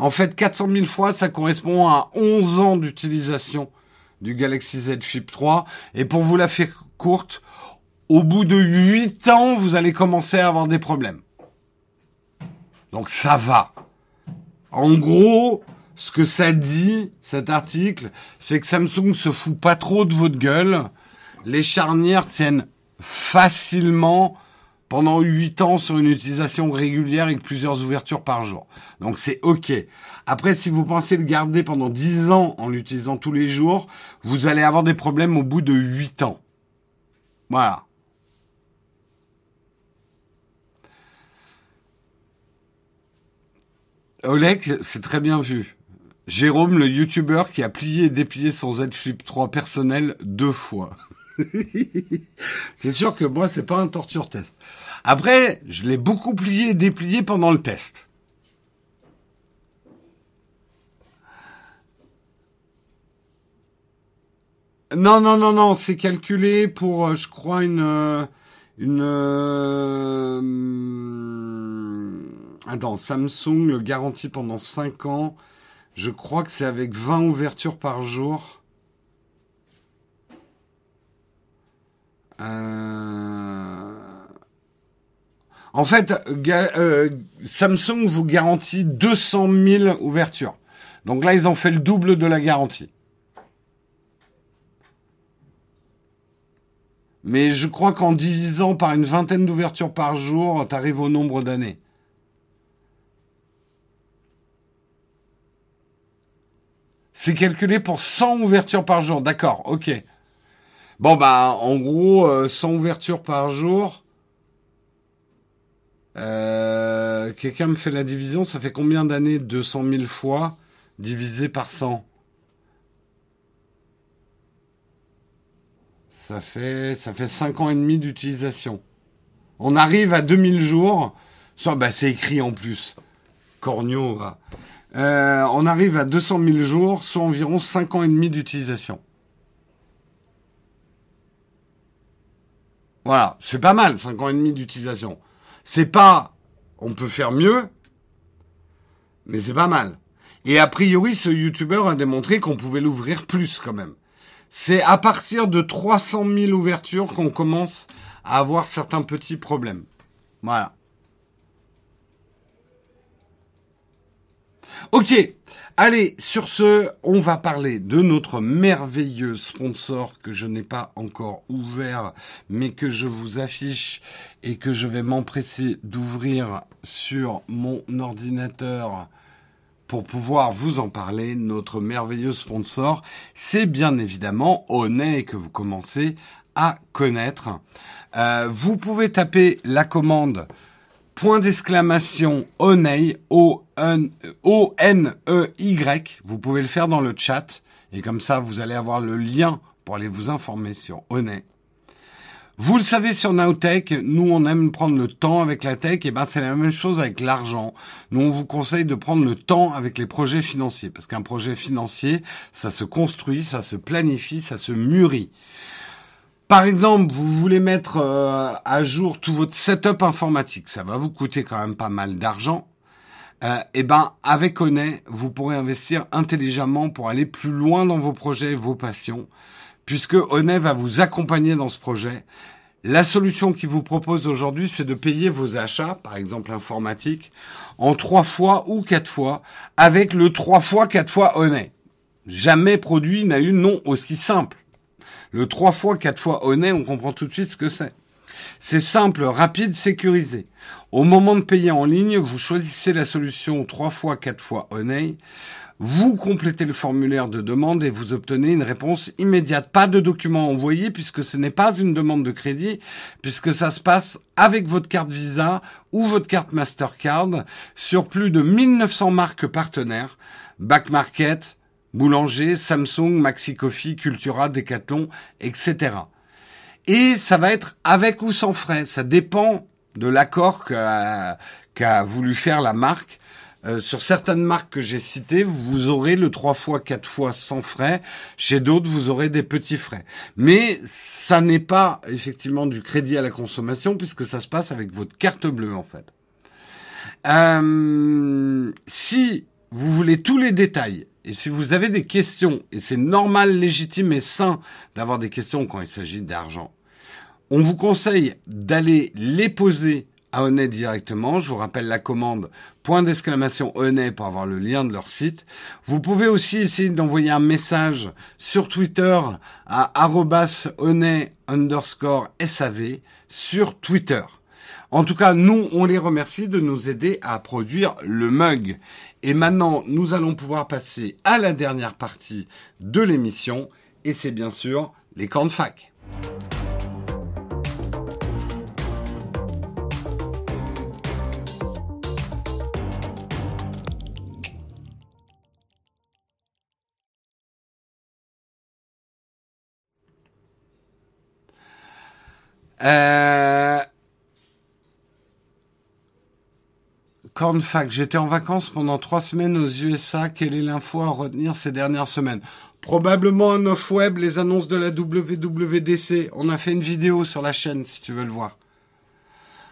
En fait, 400 000 fois, ça correspond à 11 ans d'utilisation du Galaxy Z Flip 3. Et pour vous la faire courte, au bout de 8 ans, vous allez commencer à avoir des problèmes. Donc ça va. En gros, ce que ça dit, cet article, c'est que Samsung se fout pas trop de votre gueule. Les charnières tiennent facilement pendant 8 ans sur une utilisation régulière avec plusieurs ouvertures par jour. Donc c'est OK. Après, si vous pensez le garder pendant 10 ans en l'utilisant tous les jours, vous allez avoir des problèmes au bout de 8 ans. Voilà. Oleg, c'est très bien vu. Jérôme, le youtubeur qui a plié et déplié son Z Flip 3 personnel deux fois. c'est sûr que moi, c'est pas un torture test. Après, je l'ai beaucoup plié et déplié pendant le test. Non, non, non, non, c'est calculé pour, euh, je crois, une... Euh. Euh, attends, Samsung le garantit pendant 5 ans. Je crois que c'est avec 20 ouvertures par jour. Euh, en fait, euh, Samsung vous garantit 200 000 ouvertures. Donc là, ils ont fait le double de la garantie. Mais je crois qu'en divisant par une vingtaine d'ouvertures par jour, tu arrives au nombre d'années. C'est calculé pour 100 ouvertures par jour. D'accord, ok. Bon, bah, en gros, 100 euh, ouvertures par jour. Euh, quelqu'un me fait la division, ça fait combien d'années 200 000 fois divisé par 100 Ça fait, ça fait 5 ans et demi d'utilisation. On arrive à 2000 jours. Soit, bah, c'est écrit en plus. Cornio, euh, on arrive à 200 000 jours, soit environ 5 ans et demi d'utilisation. Voilà, c'est pas mal, 5 ans et demi d'utilisation. C'est pas, on peut faire mieux, mais c'est pas mal. Et a priori, ce YouTuber a démontré qu'on pouvait l'ouvrir plus quand même. C'est à partir de 300 000 ouvertures qu'on commence à avoir certains petits problèmes. Voilà. Ok, allez, sur ce, on va parler de notre merveilleux sponsor que je n'ai pas encore ouvert, mais que je vous affiche et que je vais m'empresser d'ouvrir sur mon ordinateur pour pouvoir vous en parler, notre merveilleux sponsor, c'est bien évidemment Onet que vous commencez à connaître. Euh, vous pouvez taper la commande point d'exclamation Oney, O-N-E-Y. Vous pouvez le faire dans le chat et comme ça vous allez avoir le lien pour aller vous informer sur Oney. Vous le savez sur Nowtech, nous on aime prendre le temps avec la tech, et ben c'est la même chose avec l'argent. Nous on vous conseille de prendre le temps avec les projets financiers, parce qu'un projet financier, ça se construit, ça se planifie, ça se mûrit. Par exemple, vous voulez mettre euh, à jour tout votre setup informatique, ça va vous coûter quand même pas mal d'argent. Euh, et ben avec Onet, vous pourrez investir intelligemment pour aller plus loin dans vos projets, vos passions puisque Onet va vous accompagner dans ce projet. La solution qu'il vous propose aujourd'hui, c'est de payer vos achats, par exemple informatiques, en trois fois ou quatre fois, avec le trois fois quatre fois Onet. Jamais produit n'a eu nom aussi simple. Le trois fois quatre fois Onet, on comprend tout de suite ce que c'est. C'est simple, rapide, sécurisé. Au moment de payer en ligne, vous choisissez la solution trois fois quatre fois Onet. Vous complétez le formulaire de demande et vous obtenez une réponse immédiate. Pas de document envoyé puisque ce n'est pas une demande de crédit, puisque ça se passe avec votre carte Visa ou votre carte Mastercard sur plus de 1900 marques partenaires, Back Market, Boulanger, Samsung, Maxi Coffee, Cultura, Decathlon, etc. Et ça va être avec ou sans frais. Ça dépend de l'accord qu'a voulu faire la marque euh, sur certaines marques que j'ai citées, vous aurez le 3 fois, 4 fois sans frais. Chez d'autres, vous aurez des petits frais. Mais ça n'est pas effectivement du crédit à la consommation puisque ça se passe avec votre carte bleue en fait. Euh, si vous voulez tous les détails et si vous avez des questions, et c'est normal, légitime et sain d'avoir des questions quand il s'agit d'argent, on vous conseille d'aller les poser à Onet directement. Je vous rappelle la commande point d'exclamation Onet pour avoir le lien de leur site. Vous pouvez aussi essayer d'envoyer un message sur Twitter à @onet underscore SAV sur Twitter. En tout cas, nous, on les remercie de nous aider à produire le mug. Et maintenant, nous allons pouvoir passer à la dernière partie de l'émission, et c'est bien sûr les camps de fac. Euh... Cornfac, j'étais en vacances pendant trois semaines aux USA. Quelle est l'info à retenir ces dernières semaines? Probablement un off-web, les annonces de la WWDC. On a fait une vidéo sur la chaîne si tu veux le voir.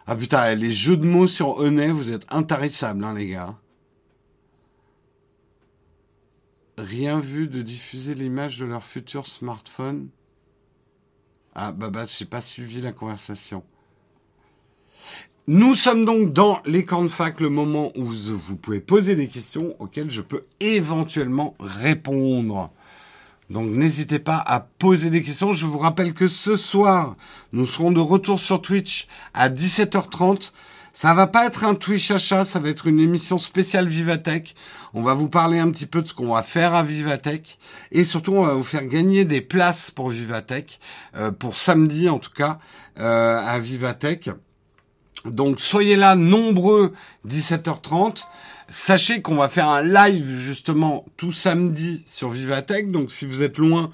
Ah putain, les jeux de mots sur Onet, vous êtes intarissables, hein, les gars. Rien vu de diffuser l'image de leur futur smartphone? Ah, bah, bah, j'ai pas suivi la conversation. Nous sommes donc dans les camps de fac, le moment où vous, pouvez poser des questions auxquelles je peux éventuellement répondre. Donc n'hésitez pas à poser des questions. Je vous rappelle que ce soir, nous serons de retour sur Twitch à 17h30 ça va pas être un Twitch achat, ça va être une émission spéciale Vivatech. On va vous parler un petit peu de ce qu'on va faire à Vivatech et surtout on va vous faire gagner des places pour Vivatech euh, pour samedi en tout cas euh, à Vivatech. Donc soyez là nombreux 17h30. Sachez qu'on va faire un live justement tout samedi sur Vivatech. Donc si vous êtes loin,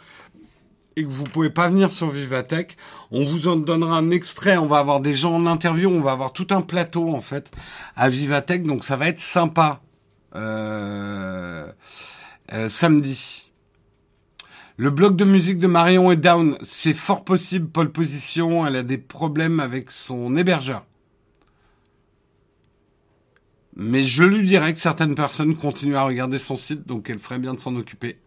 et que vous pouvez pas venir sur Vivatech, on vous en donnera un extrait. On va avoir des gens en interview, on va avoir tout un plateau en fait à Vivatech, donc ça va être sympa. Euh, euh, samedi. Le bloc de musique de Marion est down. C'est fort possible, Pole Position. Elle a des problèmes avec son hébergeur. Mais je lui dirais que certaines personnes continuent à regarder son site, donc elle ferait bien de s'en occuper.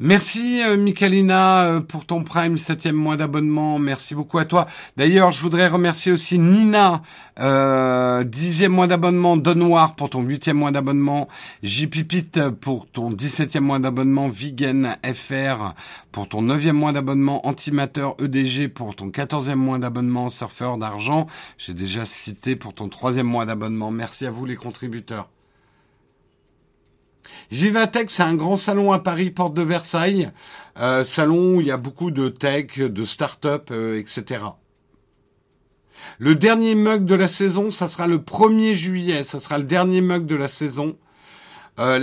Merci euh, Michalina euh, pour ton Prime septième mois d'abonnement. Merci beaucoup à toi. D'ailleurs, je voudrais remercier aussi Nina, euh, dixième mois d'abonnement, Donoir pour ton huitième mois d'abonnement, JPipit pour ton dix-septième mois d'abonnement, Vegan FR pour ton neuvième mois d'abonnement, Antimateur EDG pour ton quatorzième mois d'abonnement, Surfeur d'argent. J'ai déjà cité pour ton troisième mois d'abonnement. Merci à vous les contributeurs. Vivatech, c'est un grand salon à Paris, porte de Versailles. Euh, salon où il y a beaucoup de tech, de start-up, euh, etc. Le dernier mug de la saison, ça sera le 1er juillet. Ça sera le dernier mug de la saison. Euh,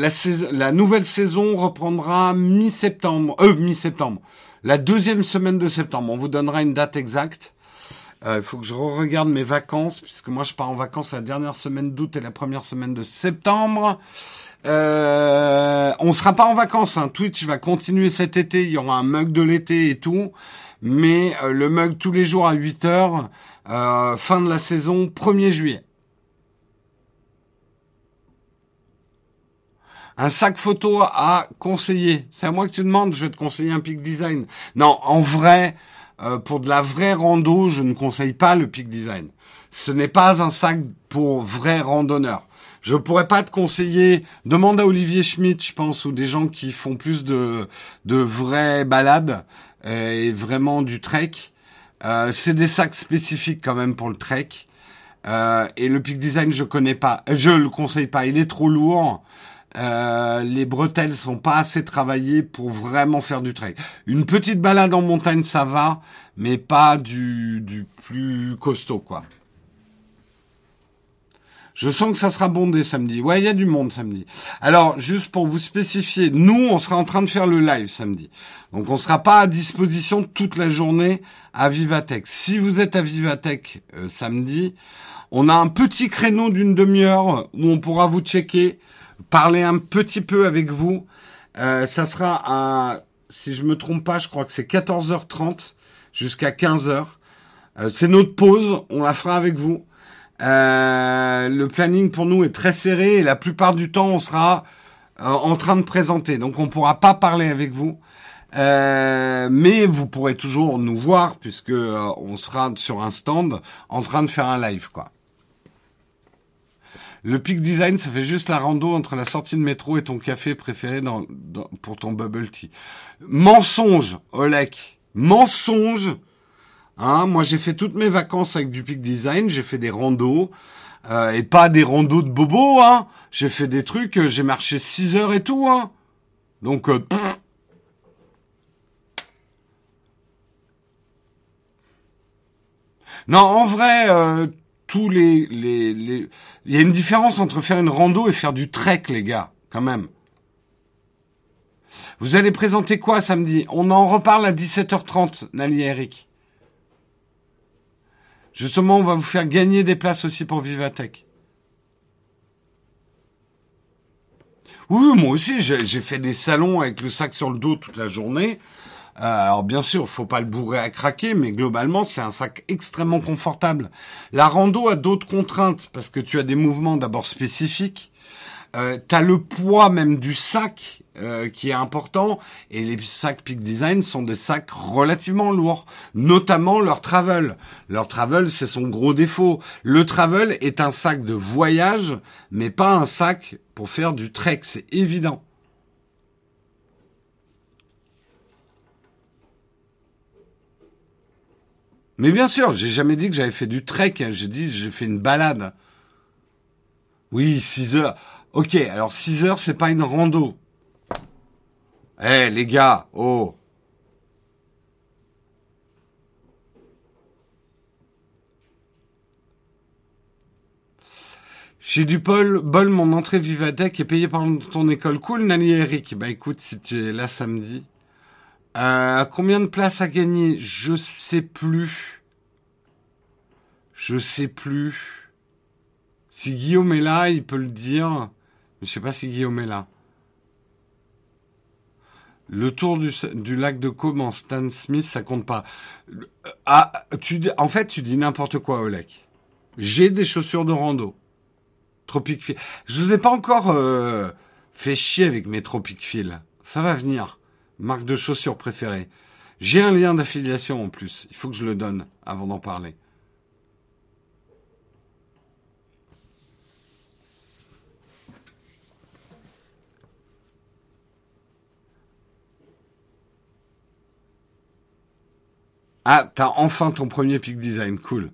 la, nouvelle saison reprendra mi-septembre. Euh, mi-septembre. La deuxième semaine de septembre. On vous donnera une date exacte. Il faut que je regarde mes vacances, puisque moi je pars en vacances la dernière semaine d'août et la première semaine de septembre. Euh, on sera pas en vacances. Hein. Twitch va continuer cet été. Il y aura un mug de l'été et tout. Mais euh, le mug tous les jours à 8 heures. Euh, fin de la saison, 1er juillet. Un sac photo à conseiller. C'est à moi que tu demandes. Je vais te conseiller un Peak Design. Non, en vrai, euh, pour de la vraie rando, je ne conseille pas le Peak Design. Ce n'est pas un sac pour vrais randonneurs. Je pourrais pas te conseiller. Demande à Olivier Schmidt, je pense, ou des gens qui font plus de de vraies balades euh, et vraiment du trek. Euh, c'est des sacs spécifiques quand même pour le trek. Euh, et le Peak Design, je connais pas. Je le conseille pas. Il est trop lourd. Les bretelles sont pas assez travaillées pour vraiment faire du trek. Une petite balade en montagne, ça va, mais pas du, du plus costaud, quoi. Je sens que ça sera bondé samedi. Ouais, il y a du monde samedi. Alors, juste pour vous spécifier, nous, on sera en train de faire le live samedi. Donc, on sera pas à disposition toute la journée à Vivatech. Si vous êtes à Vivatech euh, samedi, on a un petit créneau d'une demi-heure où on pourra vous checker, parler un petit peu avec vous. Euh, ça sera à, si je me trompe pas, je crois que c'est 14h30 jusqu'à 15h. Euh, c'est notre pause, on la fera avec vous. Euh, le planning pour nous est très serré et la plupart du temps on sera euh, en train de présenter. Donc on pourra pas parler avec vous. Euh, mais vous pourrez toujours nous voir puisque on sera sur un stand en train de faire un live quoi. Le peak design, ça fait juste la rando entre la sortie de métro et ton café préféré dans, pour ton bubble tea. Mensonge, Olek. Mensonge. Hein, moi, j'ai fait toutes mes vacances avec du Peak Design. J'ai fait des randos. Euh, et pas des randos de bobo, hein. J'ai fait des trucs, euh, j'ai marché 6 heures et tout, hein. Donc, euh, Non, en vrai, tous les, les, les... Il y a une différence entre faire une rando et faire du trek, les gars, quand même. Vous allez présenter quoi samedi? On en reparle à 17h30, Nali et Eric. Justement, on va vous faire gagner des places aussi pour Vivatech. Oui, moi aussi, j'ai fait des salons avec le sac sur le dos toute la journée. Euh, alors bien sûr, faut pas le bourrer à craquer, mais globalement, c'est un sac extrêmement confortable. La rando a d'autres contraintes parce que tu as des mouvements d'abord spécifiques. Euh, tu as le poids même du sac euh, qui est important et les sacs Peak Design sont des sacs relativement lourds, notamment leur travel. Leur travel, c'est son gros défaut. Le travel est un sac de voyage, mais pas un sac pour faire du trek, c'est évident. Mais bien sûr, j'ai jamais dit que j'avais fait du trek, hein. j'ai dit j'ai fait une balade. Oui, 6 heures. Ok, alors 6 heures, c'est pas une rando. Eh les gars, oh J'ai du bol, mon entrée Vivatech est payée par ton école. Cool, Nani Eric. Bah écoute, si tu es là samedi. Euh, combien de places à gagner? Je sais plus. Je sais plus. Si Guillaume est là, il peut le dire. Je sais pas si Guillaume est là. Le tour du, lac de Côme en Stan Smith, ça compte pas. Ah, en fait, tu dis n'importe quoi, Olek. J'ai des chaussures de rando. Tropic Feel. Je vous ai pas encore euh, fait chier avec mes Tropic Feel. Ça va venir. Marque de chaussures préférée. J'ai un lien d'affiliation en plus. Il faut que je le donne avant d'en parler. Ah, t'as enfin ton premier pic design, cool.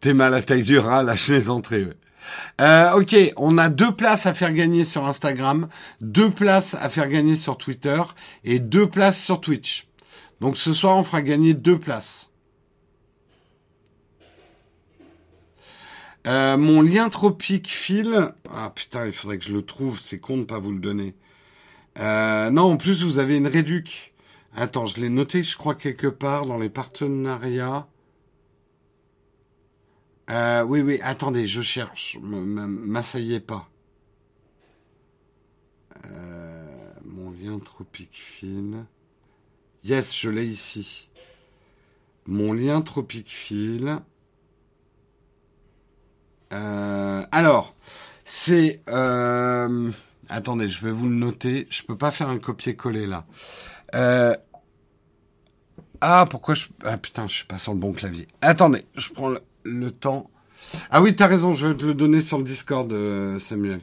T'es mal à taille du rat, lâche les entrées. Euh, ok, on a deux places à faire gagner sur Instagram, deux places à faire gagner sur Twitter et deux places sur Twitch. Donc ce soir, on fera gagner deux places. Euh, mon lien tropique fil. Ah putain, il faudrait que je le trouve. C'est con de pas vous le donner. Euh, non, en plus, vous avez une réduc. Attends, je l'ai noté, je crois, quelque part dans les partenariats. Euh, oui, oui, attendez, je cherche. M'assaillez pas. Euh, mon lien tropique fil. Yes, je l'ai ici. Mon lien tropique fil. Alors, c'est... Attendez, je vais vous le noter. Je peux pas faire un copier-coller là. Euh... Ah, pourquoi je... Ah putain, je suis pas sur le bon clavier. Attendez, je prends le, temps. Ah oui, t'as raison, je vais te le donner sur le Discord, euh, Samuel.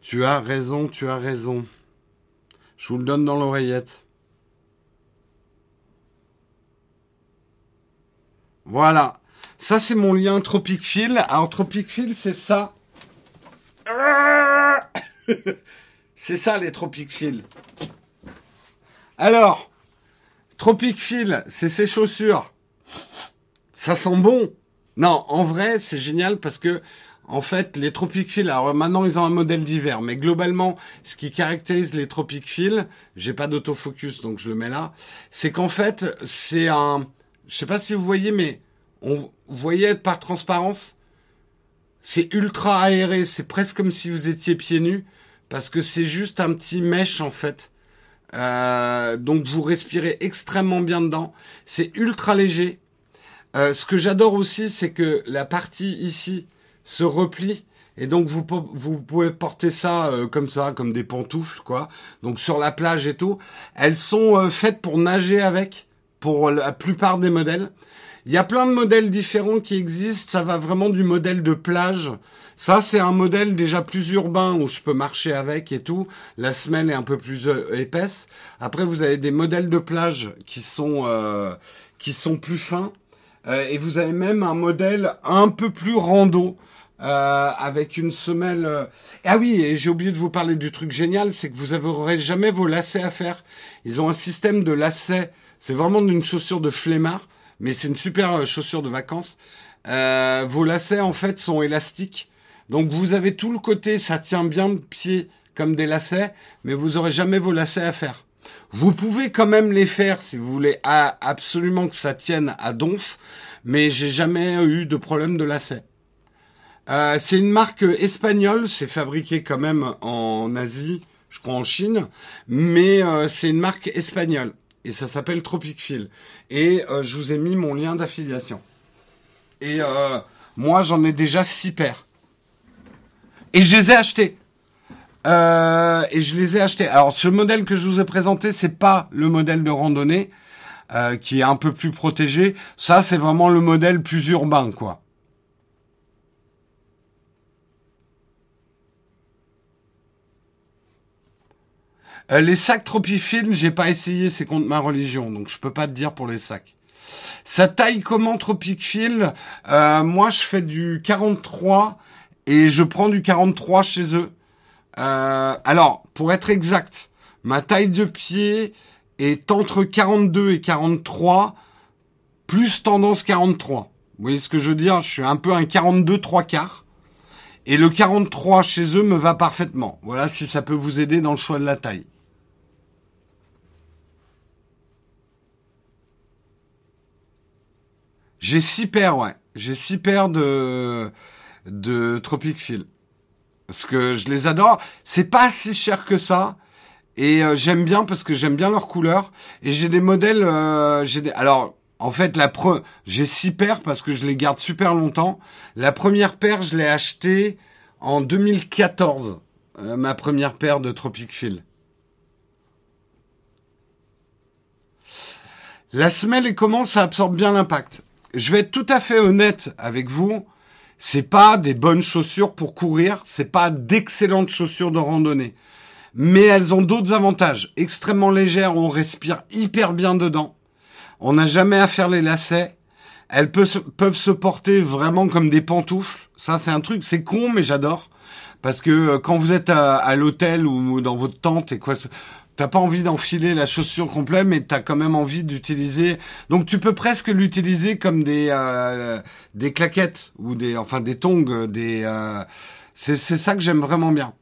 Tu as raison, tu as raison. Je vous le donne dans l'oreillette. Voilà. Ça, c'est mon lien Tropic Feel. Alors, Tropic c'est ça. c'est ça les Tropic Feel. Alors, Tropic Feel, c'est ces chaussures. Ça sent bon. Non, en vrai, c'est génial parce que en fait, les Tropic Feel, alors maintenant ils ont un modèle d'hiver, mais globalement, ce qui caractérise les Tropic Feel, j'ai pas d'autofocus donc je le mets là, c'est qu'en fait, c'est un, je sais pas si vous voyez, mais on, vous voyez par transparence, c'est ultra aéré, c'est presque comme si vous étiez pieds nus parce que c'est juste un petit mèche en fait. Euh, donc vous respirez extrêmement bien dedans. C'est ultra léger. Euh, ce que j'adore aussi, c'est que la partie ici se replie et donc vous, vous pouvez porter ça euh, comme ça, comme des pantoufles quoi. Donc sur la plage et tout. Elles sont faites pour nager avec pour la plupart des modèles. Il y a plein de modèles différents qui existent. Ça va vraiment du modèle de plage ça, c'est un modèle déjà plus urbain où je peux marcher avec et tout. La semelle est un peu plus euh, épaisse. Après, vous avez des modèles de plage qui sont euh, qui sont plus fins. Euh, et vous avez même un modèle un peu plus rando. avec une semelle. Ah oui, et j'ai oublié de vous parler du truc génial, c'est que vous n'aurez jamais vos lacets à faire. Ils ont un système de lacets. C'est vraiment une chaussure de flemmard, mais c'est une super chaussure de vacances. vos lacets en fait sont élastiques donc vous avez tout le côté, ça tient bien le pied comme des lacets, mais vous aurez jamais vos lacets à faire. Vous pouvez quand même les faire si vous voulez absolument que ça tienne à donf, mais j'ai jamais eu de problème de lacets. Euh, c'est une marque espagnole, c'est fabriqué quand même en Asie, je crois en Chine, mais euh, c'est une marque espagnole et ça s'appelle Tropic Feel. Et euh, je vous ai mis mon lien d'affiliation. Et moi j'en ai déjà six paires. Et je les ai achetés. Euh, et je les ai achetés. Alors ce modèle que je vous ai présenté, c'est pas le modèle de randonnée euh, qui est un peu plus protégé. Ça, c'est vraiment le modèle plus urbain, quoi. Euh, les sacs Tropifilm, j'ai pas essayé, c'est contre ma religion, donc je peux pas te dire pour les sacs. Ça taille comment Tropicfil euh, Moi, je fais du 43 et je prends du 43 chez eux. Euh, alors, pour être exact, ma taille de pied est entre 42 et 43, plus tendance 43. Vous voyez ce que je veux dire? Je suis un peu un 42 3 quarts. Et le 43 chez eux me va parfaitement. Voilà si ça peut vous aider dans le choix de la taille. J'ai six paires, ouais. J'ai six paires de de Tropic Feel. parce que je les adore. C'est pas si cher que ça. Et euh, j'aime bien parce que j'aime bien leur couleur. Et j'ai des modèles. Euh, j'ai des... Alors, en fait, la pre... j'ai six paires parce que je les garde super longtemps. La première paire, je l'ai achetée en 2014. Euh, ma première paire de Tropic Feel. La semelle et comment ça absorbe bien l'impact. Je vais être tout à fait honnête avec vous. C'est pas des bonnes chaussures pour courir, c'est pas d'excellentes chaussures de randonnée. Mais elles ont d'autres avantages. Extrêmement légères, on respire hyper bien dedans. On n'a jamais à faire les lacets. Elles peuvent se porter vraiment comme des pantoufles. Ça, c'est un truc, c'est con, mais j'adore. Parce que euh, quand vous êtes à, l'hôtel ou dans votre tente et quoi, T'as pas envie d'enfiler la chaussure complète, mais t'as quand même envie d'utiliser. Donc tu peux presque l'utiliser comme des euh, des claquettes ou des enfin des tongs, des. Euh, c'est c'est ça que j'aime vraiment bien.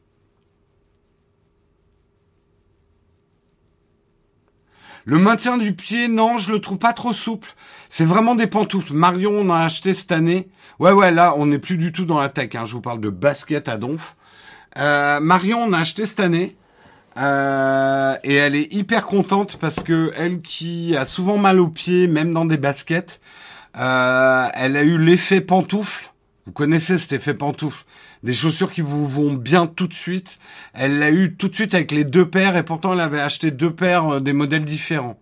Le maintien du pied, non, je le trouve pas trop souple. C'est vraiment des pantoufles. Marion, on a acheté cette année. Ouais, ouais, là, on n'est plus du tout dans la tech. Hein. Je vous parle de basket à donf. Euh, Marion, on a acheté cette année. Euh, et elle est hyper contente parce que elle qui a souvent mal aux pieds, même dans des baskets, euh, elle a eu l'effet pantoufle. Vous connaissez cet effet pantoufle Des chaussures qui vous vont bien tout de suite. Elle l'a eu tout de suite avec les deux paires et pourtant elle avait acheté deux paires euh, des modèles différents.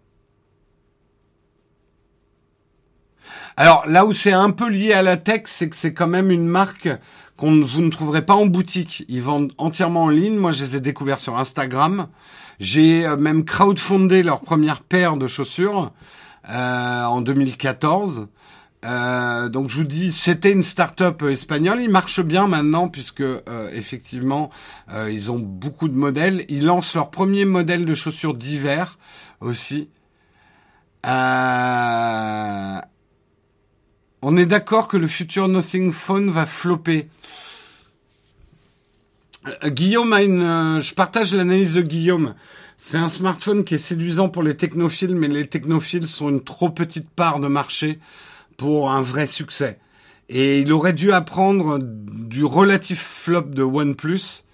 Alors là où c'est un peu lié à la tech, c'est que c'est quand même une marque qu'on vous ne trouverez pas en boutique. Ils vendent entièrement en ligne. Moi, je les ai découverts sur Instagram. J'ai euh, même crowdfundé leur première paire de chaussures euh, en 2014. Euh, donc je vous dis, c'était une start-up espagnole. Ils marchent bien maintenant puisque euh, effectivement, ils ont beaucoup de modèles. Ils lancent leur premier modèle de chaussures d'hiver aussi. Euh, on est d'accord que le futur Nothing Phone va flopper. Euh, Guillaume a une, euh, je partage l'analyse de Guillaume. C'est un smartphone qui est séduisant pour les technophiles, mais les technophiles sont une trop petite part de marché pour un vrai succès. Et il aurait dû apprendre du relatif flop de OnePlus,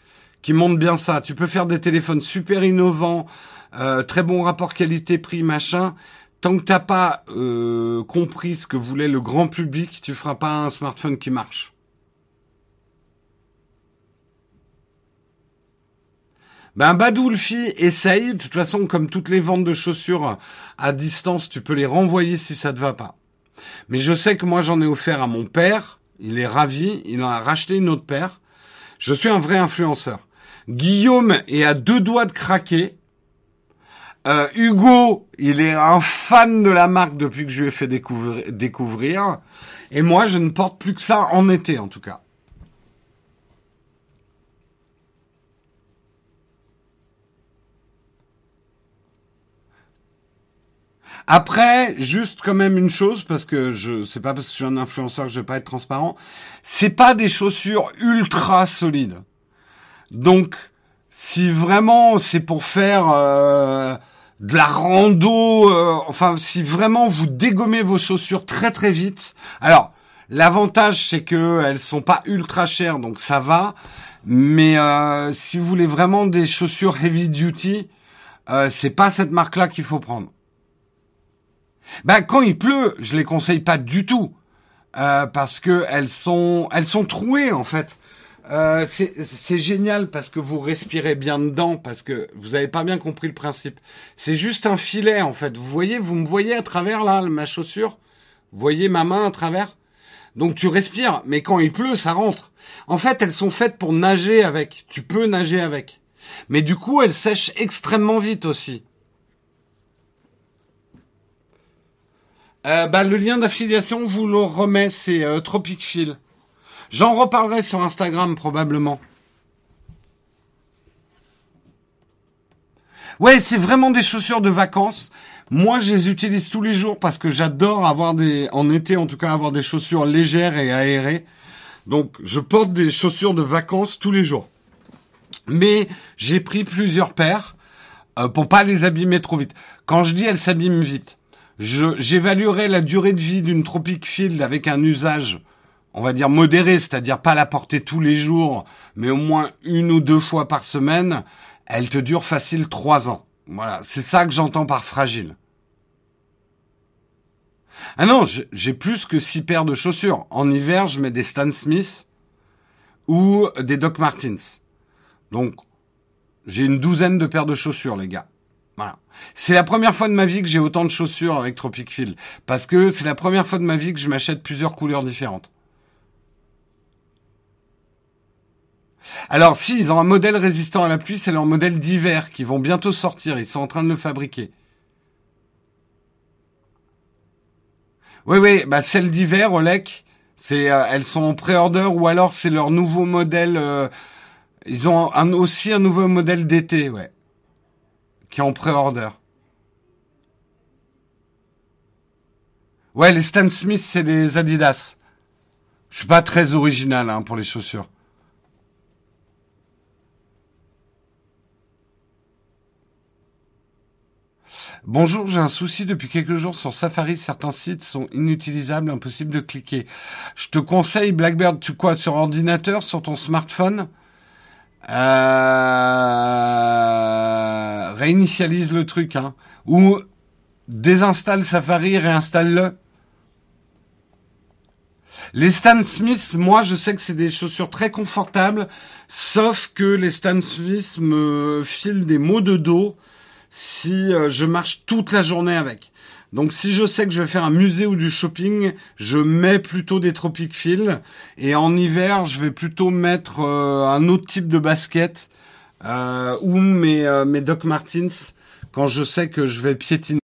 qui montre bien ça. Tu peux faire des téléphones super innovants, euh, très bon rapport qualité-prix, machin, tant que t'as pas euh, compris ce que voulait le grand public, tu feras pas un smartphone qui marche. Ben Badoulfi, essaye. De toute façon, comme toutes les ventes de chaussures à distance, tu peux les renvoyer si ça te va pas. Mais je sais que moi j'en ai offert à mon père. Il est ravi. Il en a racheté une autre paire. Je suis un vrai influenceur. Guillaume est à deux doigts de craquer. Euh, Hugo, il est un fan de la marque depuis que je lui ai fait découvrir. Et moi, je ne porte plus que ça en été, en tout cas. Après, juste quand même une chose, parce que je c'est pas parce que je suis un influenceur que je vais pas être transparent, c'est pas des chaussures ultra solides. Donc, si vraiment c'est pour faire euh, de la rando, euh, enfin si vraiment vous dégommez vos chaussures très très vite. Alors l'avantage c'est que elles sont pas ultra chères donc ça va, mais euh, si vous voulez vraiment des chaussures heavy duty, euh, c'est pas cette marque là qu'il faut prendre. Ben quand il pleut, je les conseille pas du tout euh, parce que elles sont elles sont trouées en fait. Euh, c'est génial parce que vous respirez bien dedans, parce que vous avez pas bien compris le principe. C'est juste un filet en fait. Vous voyez, vous me voyez à travers là, ma chaussure? Vous voyez ma main à travers? Donc tu respires, mais quand il pleut, ça rentre. En fait, elles sont faites pour nager avec. Tu peux nager avec. Mais du coup, elles sèchent extrêmement vite aussi. Euh, bah, le lien d'affiliation, vous le remet, c'est euh, Tropic. J'en reparlerai sur Instagram probablement. Ouais, c'est vraiment des chaussures de vacances. Moi, je les utilise tous les jours parce que j'adore avoir des, en été en tout cas, avoir des chaussures légères et aérées. Donc, je porte des chaussures de vacances tous les jours. Mais j'ai pris plusieurs paires euh, pour pas les abîmer trop vite. Quand je dis elles s'abîment vite, j'évaluerai la durée de vie d'une Tropic Field avec un usage on va dire modérée, c'est-à-dire pas la porter tous les jours, mais au moins une ou deux fois par semaine, elle te dure facile trois ans. Voilà, c'est ça que j'entends par fragile. Ah non, j'ai plus que six paires de chaussures. En hiver, je mets des Stan Smith ou des Doc Martens. Donc, j'ai une douzaine de paires de chaussures, les gars. Voilà. C'est la première fois de ma vie que j'ai autant de chaussures avec Tropic Field. Parce que c'est la première fois de ma vie que je m'achète plusieurs couleurs différentes. Alors, si, ils ont un modèle résistant à la pluie, c'est leur modèle d'hiver qui vont bientôt sortir. Ils sont en train de le fabriquer. Oui, oui, bah celles d'hiver, Olek, c'est, euh, elles sont en pré-order ou alors c'est leur nouveau modèle. Euh, ils ont aussi un nouveau modèle d'été, ouais, qui est en pré-order. Ouais, les Stan Smith, c'est des Adidas. Je suis pas très original hein, pour les chaussures. Bonjour, j'ai un souci depuis quelques jours sur Safari. Certains sites sont inutilisables, impossible de cliquer. Je te conseille Blackbird, tu quoi, sur ordinateur, sur ton smartphone? Euh... Réinitialise le truc, hein. Ou désinstalle Safari, réinstalle-le. Les Stan Smith, moi, je sais que c'est des chaussures très confortables, sauf que les Stan Smith me filent des maux de dos si euh, je marche toute la journée avec. Donc si je sais que je vais faire un musée ou du shopping, je mets plutôt des Tropic Feel. Et en hiver, je vais plutôt mettre euh, un autre type de basket euh, ou mes, mes Doc Martens quand je sais que je vais piétiner